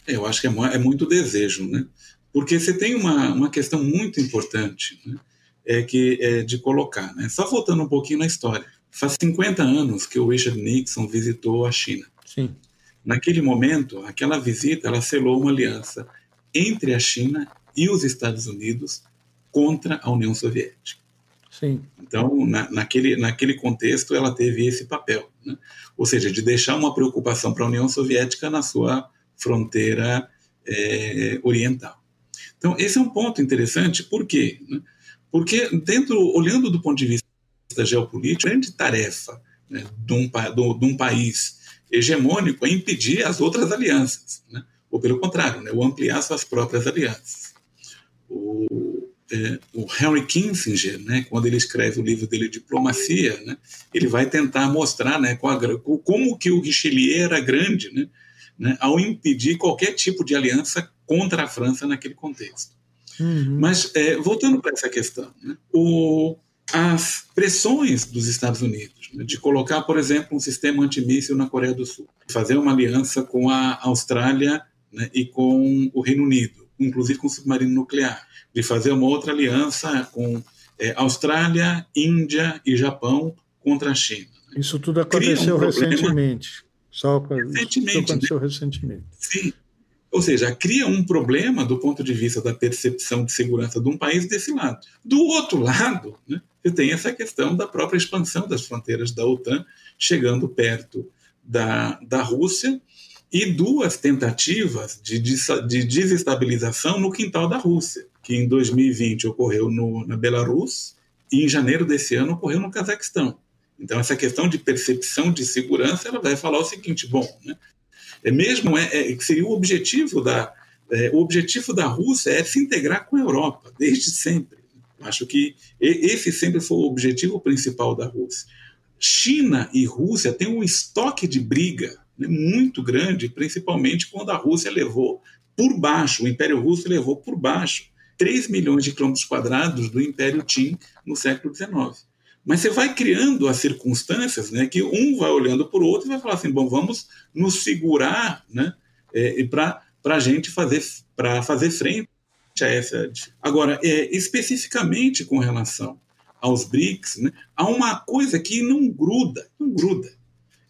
Eu acho que é, é muito desejo, né? Porque você tem uma, uma questão muito importante, né? é que é de colocar, né? Só voltando um pouquinho na história. Faz 50 anos que o Richard Nixon visitou a China. Sim. Naquele momento, aquela visita, ela selou uma aliança entre a China e os Estados Unidos contra a União Soviética. Sim. Então, na, naquele, naquele contexto, ela teve esse papel, né? ou seja, de deixar uma preocupação para a União Soviética na sua fronteira é, oriental. Então, esse é um ponto interessante, por quê? Porque, dentro, olhando do ponto de vista geopolítico, a grande tarefa né, de, um, de um país hegemônico é impedir as outras alianças. Né? Ou pelo contrário, né, o ampliar suas próprias alianças. O, é, o Henry Kissinger, né, quando ele escreve o livro dele Diplomacia, né, ele vai tentar mostrar né, como que o Richelieu era grande né, né, ao impedir qualquer tipo de aliança contra a França naquele contexto. Uhum. Mas, é, voltando para essa questão, né, o, as pressões dos Estados Unidos né, de colocar, por exemplo, um sistema antimíssil na Coreia do Sul, fazer uma aliança com a Austrália né, e com o Reino Unido, inclusive com o submarino nuclear, de fazer uma outra aliança com é, Austrália, Índia e Japão contra a China. Né. Isso tudo aconteceu um recentemente. Só recentemente, isso aconteceu né? recentemente. Sim. Ou seja, cria um problema do ponto de vista da percepção de segurança de um país desse lado. Do outro lado, né, você tem essa questão da própria expansão das fronteiras da OTAN, chegando perto da, da Rússia, e duas tentativas de, de desestabilização no quintal da Rússia, que em 2020 ocorreu no, na Belarus e em janeiro desse ano ocorreu no Cazaquistão. Então, essa questão de percepção de segurança, ela vai falar o seguinte: bom, né, é mesmo é, é, seria o objetivo da é, o objetivo da Rússia é se integrar com a Europa desde sempre. Acho que esse sempre foi o objetivo principal da Rússia. China e Rússia têm um estoque de briga muito grande, principalmente quando a Rússia levou por baixo, o Império Russo levou por baixo 3 milhões de quilômetros quadrados do Império Qin no século XIX. Mas você vai criando as circunstâncias né, que um vai olhando para o outro e vai falar assim: bom, vamos nos segurar né, é, para a gente fazer, fazer frente a essa. Agora, é, especificamente com relação aos BRICS, né, há uma coisa que não gruda, não gruda.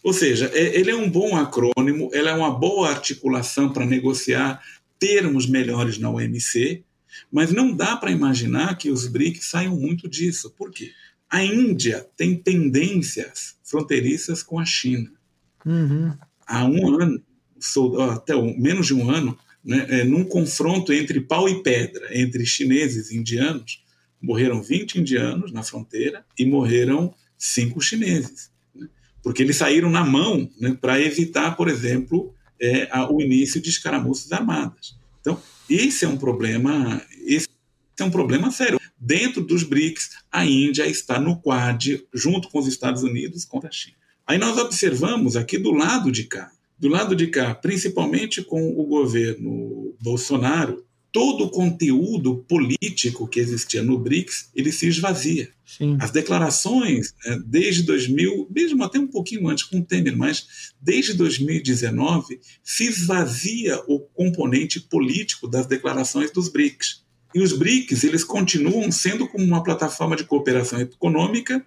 Ou seja, é, ele é um bom acrônimo, ele é uma boa articulação para negociar termos melhores na OMC, mas não dá para imaginar que os BRICS saiam muito disso. Por quê? A Índia tem tendências fronteiriças com a China. Uhum. Há um ano, até menos de um ano, né, é, num confronto entre pau e pedra, entre chineses e indianos, morreram 20 indianos na fronteira e morreram cinco chineses. Porque eles saíram na mão né, para evitar, por exemplo, é, a, o início de escaramuças armadas. Então, esse é um problema, esse é um problema sério. Dentro dos BRICS, a Índia está no Quad, junto com os Estados Unidos, contra a China. Aí nós observamos aqui do lado de cá, do lado de cá, principalmente com o governo Bolsonaro, todo o conteúdo político que existia no BRICS, ele se esvazia. Sim. As declarações, né, desde 2000, mesmo até um pouquinho antes com o Temer, mas desde 2019, se esvazia o componente político das declarações dos BRICS. E os BRICS, eles continuam sendo como uma plataforma de cooperação econômica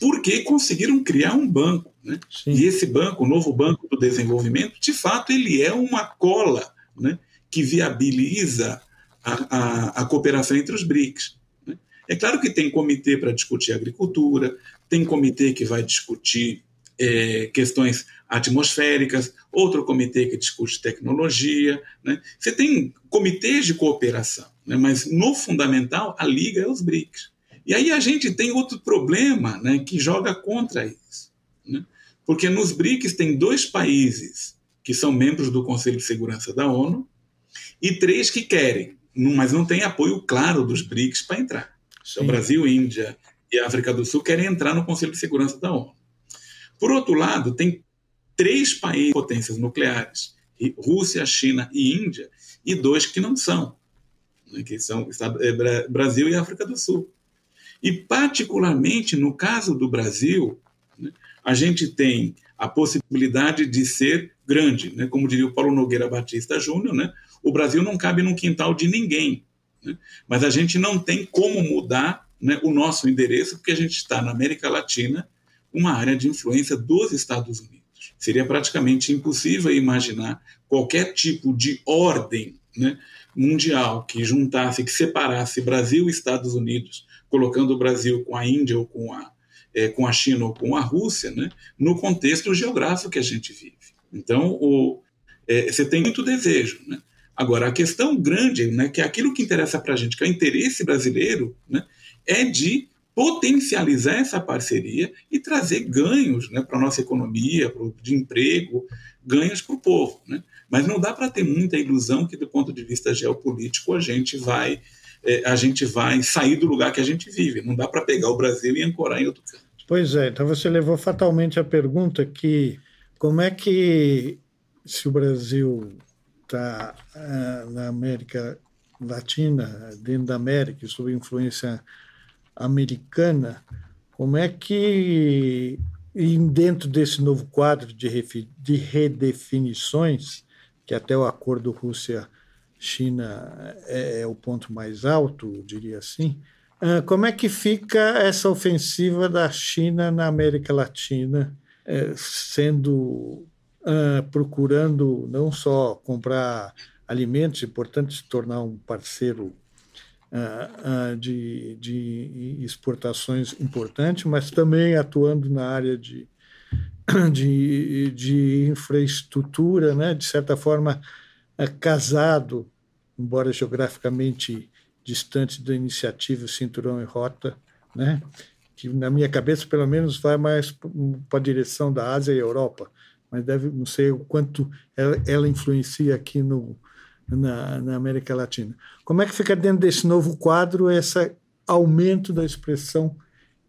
porque conseguiram criar um banco. Né? E esse banco, o novo Banco do Desenvolvimento, de fato, ele é uma cola né, que viabiliza a, a, a, cooperação entre os BRICS. Né? É claro que tem comitê para discutir agricultura, tem comitê que vai discutir é, questões atmosféricas, outro comitê que discute tecnologia. Né? Você tem comitês de cooperação, né? mas no fundamental a liga é os BRICS. E aí a gente tem outro problema né, que joga contra isso. Né? Porque nos BRICS tem dois países que são membros do Conselho de Segurança da ONU e três que querem, mas não tem apoio claro dos BRICS para entrar. Então, Brasil, Índia e África do Sul querem entrar no Conselho de Segurança da ONU. Por outro lado, tem três países potências nucleares, Rússia, China e Índia, e dois que não são, né, que são é, Brasil e África do Sul. E, particularmente, no caso do Brasil, né, a gente tem a possibilidade de ser grande. Né? Como diria o Paulo Nogueira Batista Júnior, né? O Brasil não cabe num quintal de ninguém. Né? Mas a gente não tem como mudar né, o nosso endereço, porque a gente está na América Latina, uma área de influência dos Estados Unidos. Seria praticamente impossível imaginar qualquer tipo de ordem né, mundial que juntasse, que separasse Brasil e Estados Unidos colocando o Brasil com a Índia ou com a, é, com a China ou com a Rússia, né, no contexto geográfico que a gente vive. Então, o, é, você tem muito desejo. Né? Agora, a questão grande, né, que é aquilo que interessa para a gente, que é o interesse brasileiro, né, é de potencializar essa parceria e trazer ganhos né, para a nossa economia, pro, de emprego, ganhos para o povo. Né? Mas não dá para ter muita ilusão que, do ponto de vista geopolítico, a gente vai é, a gente vai sair do lugar que a gente vive. Não dá para pegar o Brasil e ancorar em outro canto. Pois é, então você levou fatalmente a pergunta que como é que se o Brasil está uh, ah, na América Latina, dentro da América, sob influência americana, como é que dentro desse novo quadro de, de redefinições, que até o acordo Rússia China é, é o ponto mais alto, diria assim. Uh, como é que fica essa ofensiva da China na América Latina, é, sendo uh, procurando não só comprar alimentos e, portanto, se tornar um parceiro uh, de, de exportações importante, mas também atuando na área de, de, de infraestrutura, né? de certa forma, casado embora geograficamente distante da iniciativa Cinturão e Rota, né? que na minha cabeça pelo menos vai mais para a direção da Ásia e Europa, mas deve não sei o quanto ela, ela influencia aqui no na, na, América Latina. Como é que fica dentro desse novo quadro esse aumento da expressão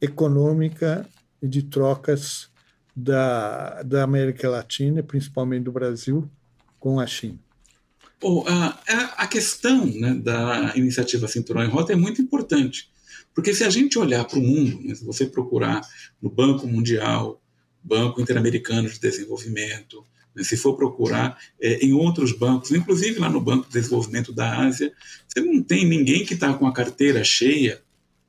econômica e de trocas da, da América Latina, principalmente do Brasil, com a China? Bom, a, a questão né, da iniciativa Cinturão em Rota é muito importante, porque se a gente olhar para o mundo, né, se você procurar no Banco Mundial, Banco Interamericano de Desenvolvimento, Né? Se for procurar é, em outros bancos, inclusive lá no Banco de Desenvolvimento da Ásia, você não tem ninguém que está com a carteira cheia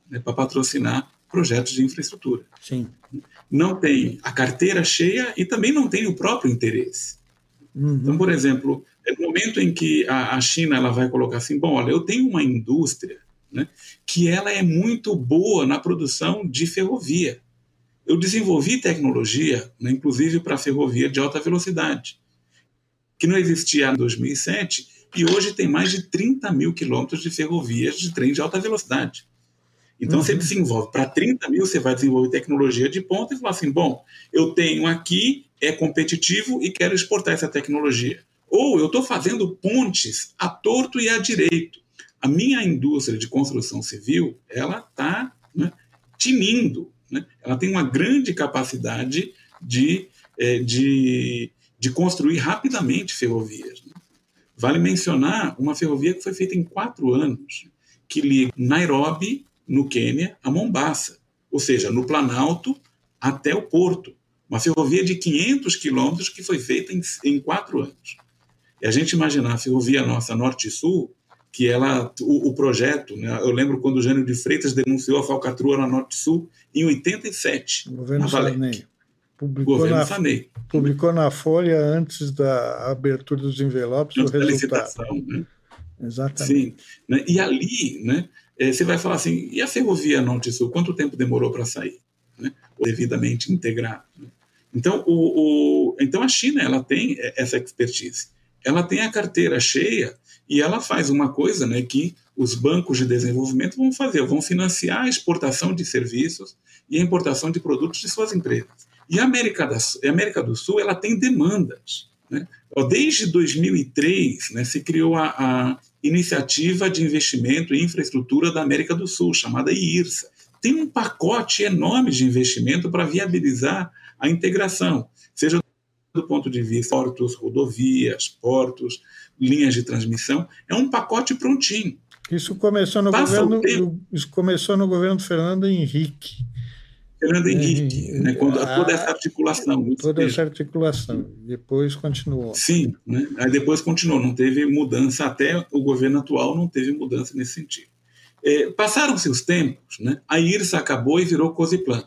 né, para patrocinar projetos de infraestrutura. Sim. Não tem a carteira cheia e também não tem o próprio interesse. Uhum. Então, por exemplo, no momento em que a, a China ela vai colocar assim, bom, olha, eu tenho uma indústria né, que ela é muito boa na produção de ferrovia. Eu desenvolvi tecnologia, né, inclusive para ferrovia de alta velocidade, que não existia em 2007 e hoje tem mais de 30 mil quilômetros de ferrovias de trem de alta velocidade. Então, uhum. você desenvolve para 30 mil, você vai desenvolver tecnologia de ponta e falar assim: bom, eu tenho aqui, é competitivo e quero exportar essa tecnologia. Ou eu estou fazendo pontes a torto e a direito. A minha indústria de construção civil, ela está né, tinindo. Né? Ela tem uma grande capacidade de, é, de, de construir rapidamente ferrovias. Né? Vale mencionar uma ferrovia que foi feita em quatro anos, que liga Nairobi no Quênia a Mombasa, ou seja, no Planalto até o Porto. Uma ferrovia de 500 quilômetros que foi feita em, em quatro anos. E a gente imaginar a ferrovia nossa Norte e Sul, que ela, o, o projeto, né, eu lembro quando o Jânio de Freitas denunciou a falcatrua na Norte Sul em 87. O governo Sarney. Publicou, governo na, Sarney. publicou na Folha antes da abertura dos envelopes antes o resultado. Né? Exatamente. Sim. Né? E ali, né, é, você vai falar assim, e a ferrovia Norte-Sul, quanto tempo demorou para sair? Né? Devidamente integrado. Né? Então, o, o, então, a China ela tem essa expertise. Ela tem a carteira cheia e ela faz uma coisa né, que os bancos de desenvolvimento vão fazer, vão financiar a exportação de serviços e a importação de produtos de suas empresas. E a América, da, a América do Sul ela tem demandas. Né? Desde 2003 né, se criou a, a Iniciativa de Investimento em Infraestrutura da América do Sul, chamada IIRSA. Tem um pacote enorme de investimento para viabilizar a integração, do ponto de vista portos, rodovias, portos, linhas de transmissão, é um pacote prontinho. Isso começou no Passa governo, isso começou no governo Fernando Henrique. Fernando Henrique, É, né, quando, a- toda essa articulação. Toda essa articulação. Depois continuou. Sim, né? aí depois continuou, não teve mudança, até o governo atual não teve mudança nesse sentido. É, Passaram-se os tempos, né? a IRSA acabou e virou COSIPLAN,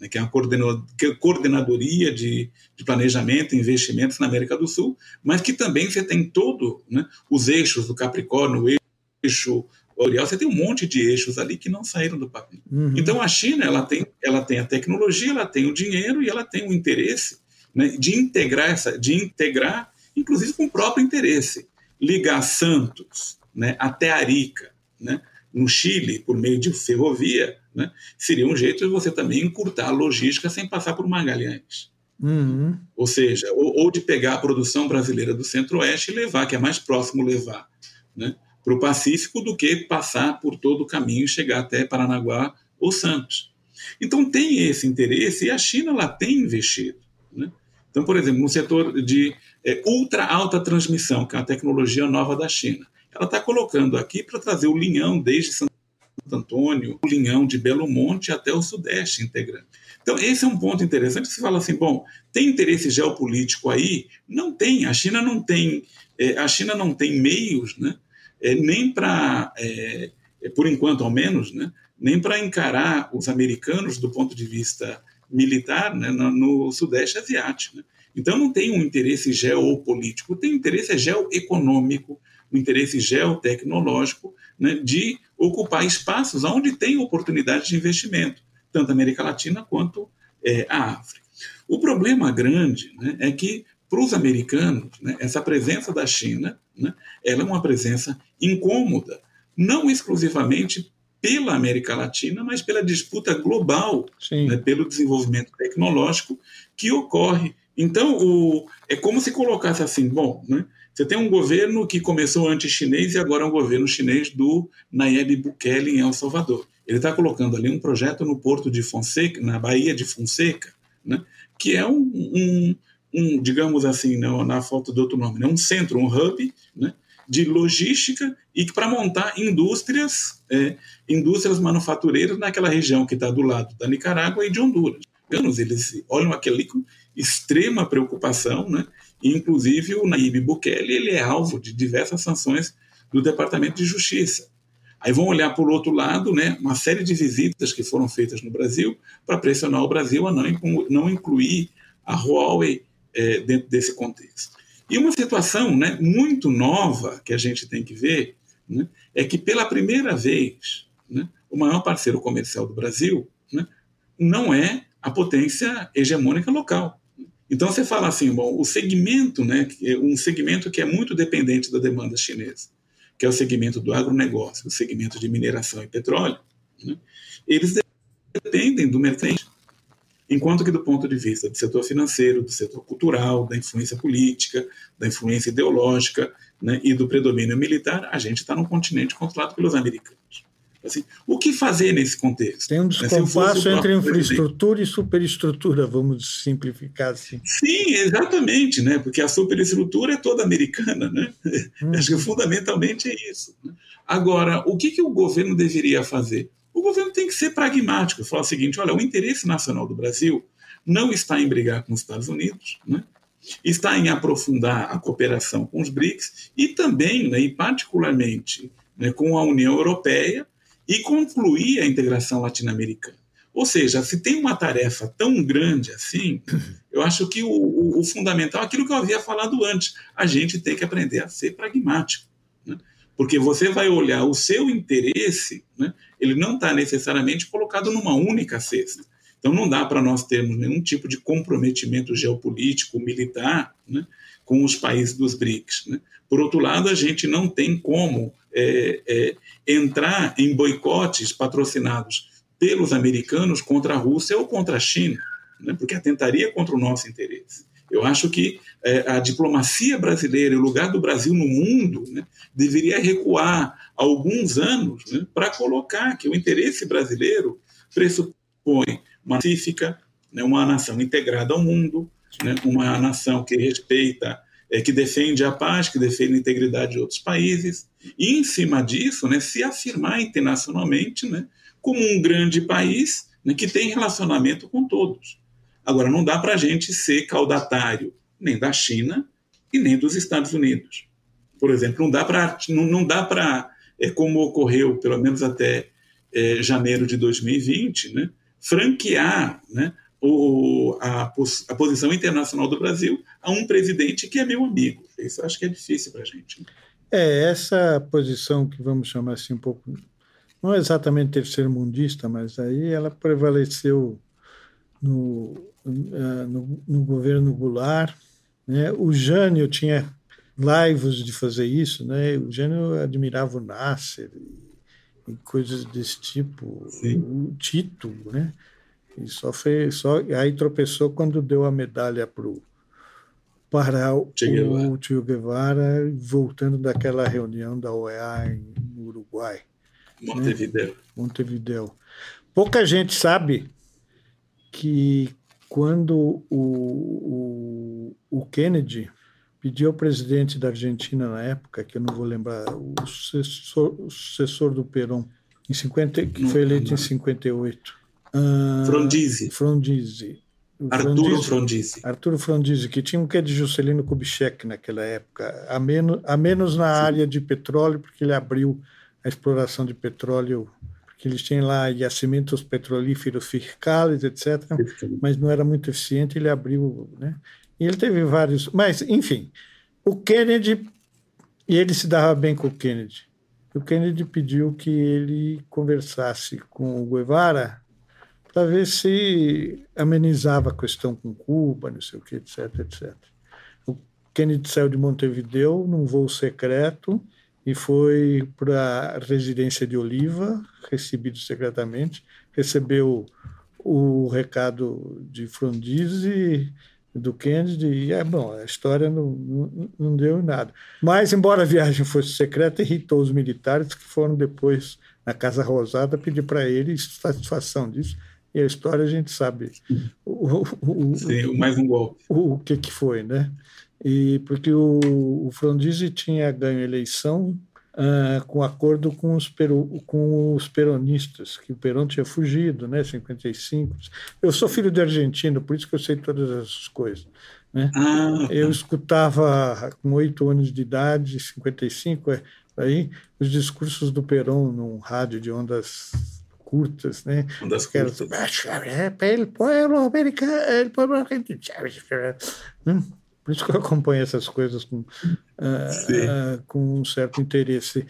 né? que é uma é coordenadoria de, de planejamento e investimentos na América do Sul, mas que também você tem todo né, os eixos do Capricórnio, o eixo Orial, você tem um monte de eixos ali que não saíram do papel. Uhum. Então a China ela tem, ela tem a tecnologia, ela tem o dinheiro e ela tem o interesse né, de integrar essa, de integrar, inclusive com o próprio interesse, ligar Santos né, até Arica, né, no Chile por meio de ferrovia, né, seria um jeito de você também encurtar a logística sem passar por Magalhães. Uhum. Ou seja, ou, ou de pegar a produção brasileira do Centro-Oeste e levar, que é mais próximo levar né, para o Pacífico do que passar por todo o caminho e chegar até Paranaguá ou Santos. Então tem esse interesse e a China ela tem investido. Né? Então, por exemplo, no setor de é, ultra alta transmissão, que é uma tecnologia nova da China, ela está colocando aqui para trazer o linhão desde Santo Antônio, o linhão de Belo Monte até o Sudeste integrando. Então, esse é um ponto interessante. Você fala assim, bom, tem interesse geopolítico aí? Não tem. A China não tem, é, a China não tem meios, né? É, nem para, é, é, por enquanto ao menos, né? nem para encarar os americanos do ponto de vista militar né? no, no Sudeste Asiático. Né? Então, não tem um interesse geopolítico, tem interesse geoeconômico, um interesse geotecnológico né? de ocupar espaços onde tem oportunidade de investimento tanto a América Latina quanto é, a África. O problema grande né, é que, para os americanos, né, essa presença da China né, ela é uma presença incômoda, não exclusivamente pela América Latina, mas pela disputa global, né, pelo desenvolvimento tecnológico que ocorre. Então, o, é como se colocasse assim: bom, né, você tem um governo que começou anti-chinês e agora é um governo chinês do Nayib Bukele em El Salvador. Ele está colocando ali um projeto no Porto de Fonseca, na Baía de Fonseca, né, que é um, um, um digamos assim, não, na falta de outro nome, né, um centro, um hub né, de logística e para montar indústrias, é, indústrias manufatureiras naquela região que está do lado da Nicarágua e de Honduras. Eles olham aquele com extrema preocupação né, inclusive o Nayib Bukele ele é alvo de diversas sanções do Departamento de Justiça. Aí vão olhar por outro lado, né, uma série de visitas que foram feitas no Brasil para pressionar o Brasil a não, não incluir a Huawei é, dentro desse contexto. E uma situação né, muito nova que a gente tem que ver né, é que, pela primeira vez, né, o maior parceiro comercial do Brasil né, não é a potência hegemônica local. Então você fala assim, bom, o segmento, né, um segmento que é muito dependente da demanda chinesa, que é o segmento do agronegócio, o segmento de mineração e petróleo, né, eles dependem do mercado Enquanto que, do ponto de vista do setor financeiro, do setor cultural, da influência política, da influência ideológica né, e do predomínio militar, a gente está num continente controlado pelos americanos. Assim, o que fazer nesse contexto? Tem um descompasso entre infraestrutura e superestrutura, vamos simplificar assim. Sim, exatamente, né? porque a superestrutura é toda americana. Né? Hum. Acho que fundamentalmente é isso. Né? Agora, o que, que o governo deveria fazer? O governo tem que ser pragmático, falar o seguinte: olha, o interesse nacional do Brasil não está em brigar com os Estados Unidos, né? está em aprofundar a cooperação com os BRICS e também, né, e particularmente, né, com a União Europeia e concluir a integração latino-americana. Ou seja, se tem uma tarefa tão grande assim, eu acho que o, o, o fundamental, aquilo que eu havia falado antes, a gente tem que aprender a ser pragmático. Né? Porque você vai olhar o seu interesse, né, ele não está necessariamente colocado numa única cesta. Então não dá para nós termos nenhum tipo de comprometimento geopolítico, militar, né, com os países dos BRICS. Né? Por outro lado, a gente não tem como é, é, entrar em boicotes patrocinados pelos americanos contra a Rússia ou contra a China, né, porque atentaria contra o nosso interesse. Eu acho que é, a diplomacia brasileira e o lugar do Brasil no mundo né, deveria recuar alguns anos né, para colocar que o interesse brasileiro pressupõe uma pacífica, né, uma nação integrada ao mundo, né, uma nação que respeita, é, que defende a paz, que defende a integridade de outros países, e em cima disso, né, se afirmar internacionalmente né, como um grande país né, que tem relacionamento com todos. Agora, não dá para a gente ser caudatário nem da China e nem dos Estados Unidos. Por exemplo, não dá para, não, não dá para é, como ocorreu pelo menos até é, janeiro de 2020, né, franquear né, o, a, a, posição internacional do Brasil a um presidente que é meu amigo. Isso acho que é difícil para a gente. Né? É, essa posição que vamos chamar assim um pouco, não é exatamente terceiro mundista, mas aí ela prevaleceu no, uh, no, no, governo Goulart. Né? O Jânio tinha laivos de fazer isso, né? O Jânio admirava o Nasser e, e coisas desse tipo, Sim. o Tito, né? E só fez, só aí tropeçou quando deu a medalha pro para o Che Guevara, voltando daquela reunião da OEA em Uruguai. Montevideo. Né? Montevideo. Pouca gente sabe que quando o, o, o Kennedy pediu ao presidente da Argentina na época, que eu não vou lembrar, o sucessor, o sucessor do Perón, em 50, que foi eleito em 58. Uh, Frondizi. Frondizi. Arturo Frondizi. Arturo Frondizi, que tinha um quê de Juscelino Kubitschek naquela época, a menos, a menos na Sim. área de petróleo, porque ele abriu a exploração de petróleo, porque eles tinham lá yacimentos petrolíferos fiscais, etc., mas não era muito eficiente, ele abriu, né? E ele teve vários. Mas, enfim, o Kennedy. E ele se dava bem com o Kennedy. O Kennedy pediu que ele conversasse com o Guevara para ver se amenizava a questão com Cuba, não sei o que, etc, etc. O Kennedy saiu de Montevideo num voo secreto e foi para a residência de Oliva, recebido secretamente, recebeu o recado de Frondizi do Kennedy, e é bom, a história não, não, não deu nada. Mas, embora a viagem fosse secreta, irritou os militares que foram depois na Casa Rosada pedir para ele satisfação disso. E a história a gente sabe. O, o, Sim, o, mais um golpe. O, o que, que foi, né? E porque o, o Frondizi tinha ganho a eleição uh, com acordo com os, peru, com os peronistas, que o Perón tinha fugido, né, 55. Eu sou filho de argentino, por isso que eu sei todas essas coisas. Né? Ah. Eu escutava com oito anos de idade, 55, é, aí, os discursos do Perón num rádio de ondas curtas, né? Ondas curtas. É, el pueblo americano, el pueblo argentino. Por isso que eu acompanho essas coisas com, uh, uh, com um certo interesse.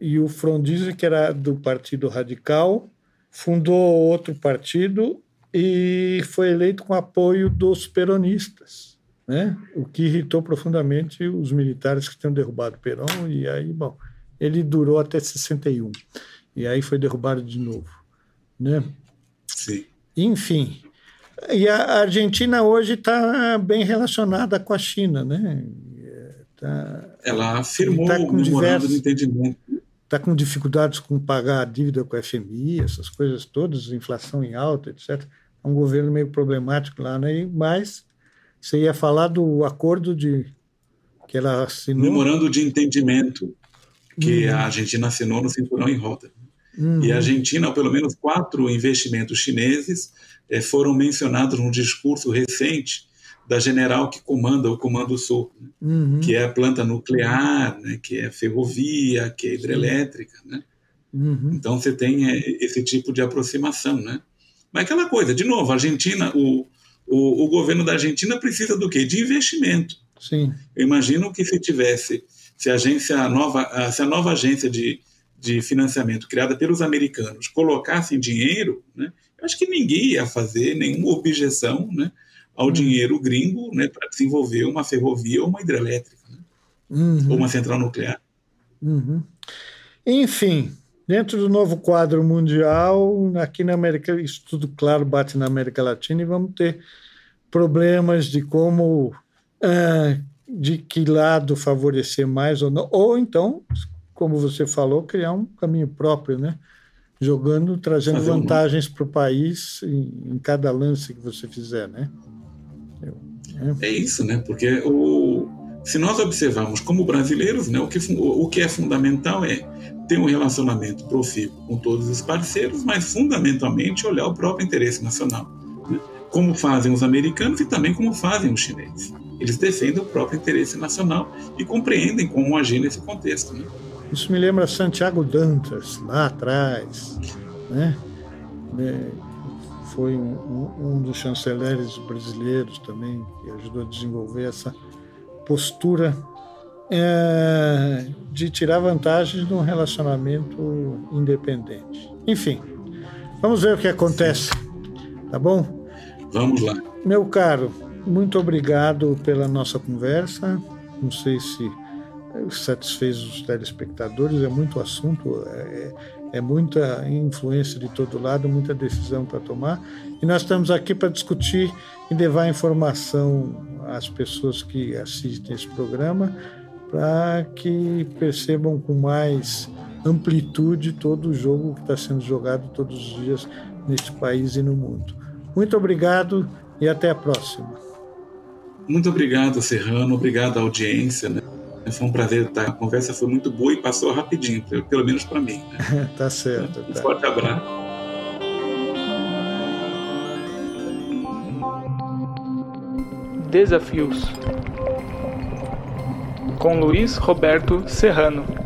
E o Frondizi, que era do Partido Radical, fundou outro partido e foi eleito com apoio dos peronistas, né? o que irritou profundamente os militares que tinham derrubado Perón. E aí, bom, ele durou até 61. E aí foi derrubado de novo. Né? Sim. Enfim, e a Argentina hoje está bem relacionada com a China, né? Tá, Ela afirmou tá com diversos, de entendimento. Está com dificuldades com pagar a dívida com a FMI, essas coisas todas, inflação em alta, etc. É um governo meio problemático lá, né? Mas você ia falar do acordo de que ela assinou. Memorando de entendimento que uhum. a Argentina assinou no Cinturão em Rota. Uhum. E a Argentina, pelo menos quatro investimentos chineses é, foram mencionados num discurso recente da general que comanda o Comando Sul, né? uhum. que é a planta nuclear, né? que é ferrovia, que é hidrelétrica. Né? Uhum. Então você tem é, esse tipo de aproximação. Né? Mas aquela coisa, de novo, a Argentina, o, o, o governo da Argentina precisa do quê? De investimento. Sim. Eu imagino que se tivesse, se a agência nova, se a nova agência de, de financiamento criada pelos americanos colocassem dinheiro, né, acho que ninguém ia fazer nenhuma objeção né, ao uhum. dinheiro gringo né, para desenvolver uma ferrovia ou uma hidrelétrica, né, uhum. ou uma central nuclear. Uhum. Enfim, dentro do novo quadro mundial, aqui na América, isso tudo claro bate na América Latina e vamos ter problemas de como, ah, de que lado favorecer mais ou não, ou então como você falou, criar um caminho próprio, né? Jogando, trazendo Fazer vantagens para o país em, em, cada lance que você fizer, né? Eu, é. é isso, né? Porque o, se nós observarmos como brasileiros, né, o, que, o que é fundamental é ter um relacionamento profícuo com todos os parceiros, mas fundamentalmente olhar o próprio interesse nacional. Né? Como fazem os americanos e também como fazem os chineses. Eles defendem o próprio interesse nacional e compreendem como agir nesse contexto. Né? Isso me lembra Santiago Dantas, lá atrás, né? É, foi um, um, dos chanceleres brasileiros também que ajudou a desenvolver essa postura é, de tirar vantagens de um relacionamento independente. Enfim, vamos ver o que acontece, tá bom? Vamos lá. Meu caro, muito obrigado pela nossa conversa. Não sei se satisfez os telespectadores, é muito assunto, é, é muita influência de todo lado, muita decisão para tomar. E nós estamos aqui para discutir e levar informação às pessoas que assistem esse programa, para que percebam com mais amplitude todo o jogo que está sendo jogado todos os dias neste país e no mundo. Muito obrigado e até a próxima. Muito obrigado, Serrano. Obrigado à audiência. Né? Foi um prazer estar. A conversa foi muito boa e passou rapidinho, pelo menos para mim. Né? tá certo. Um tá. forte abraço. Desafios com Luiz Roberto Serrano.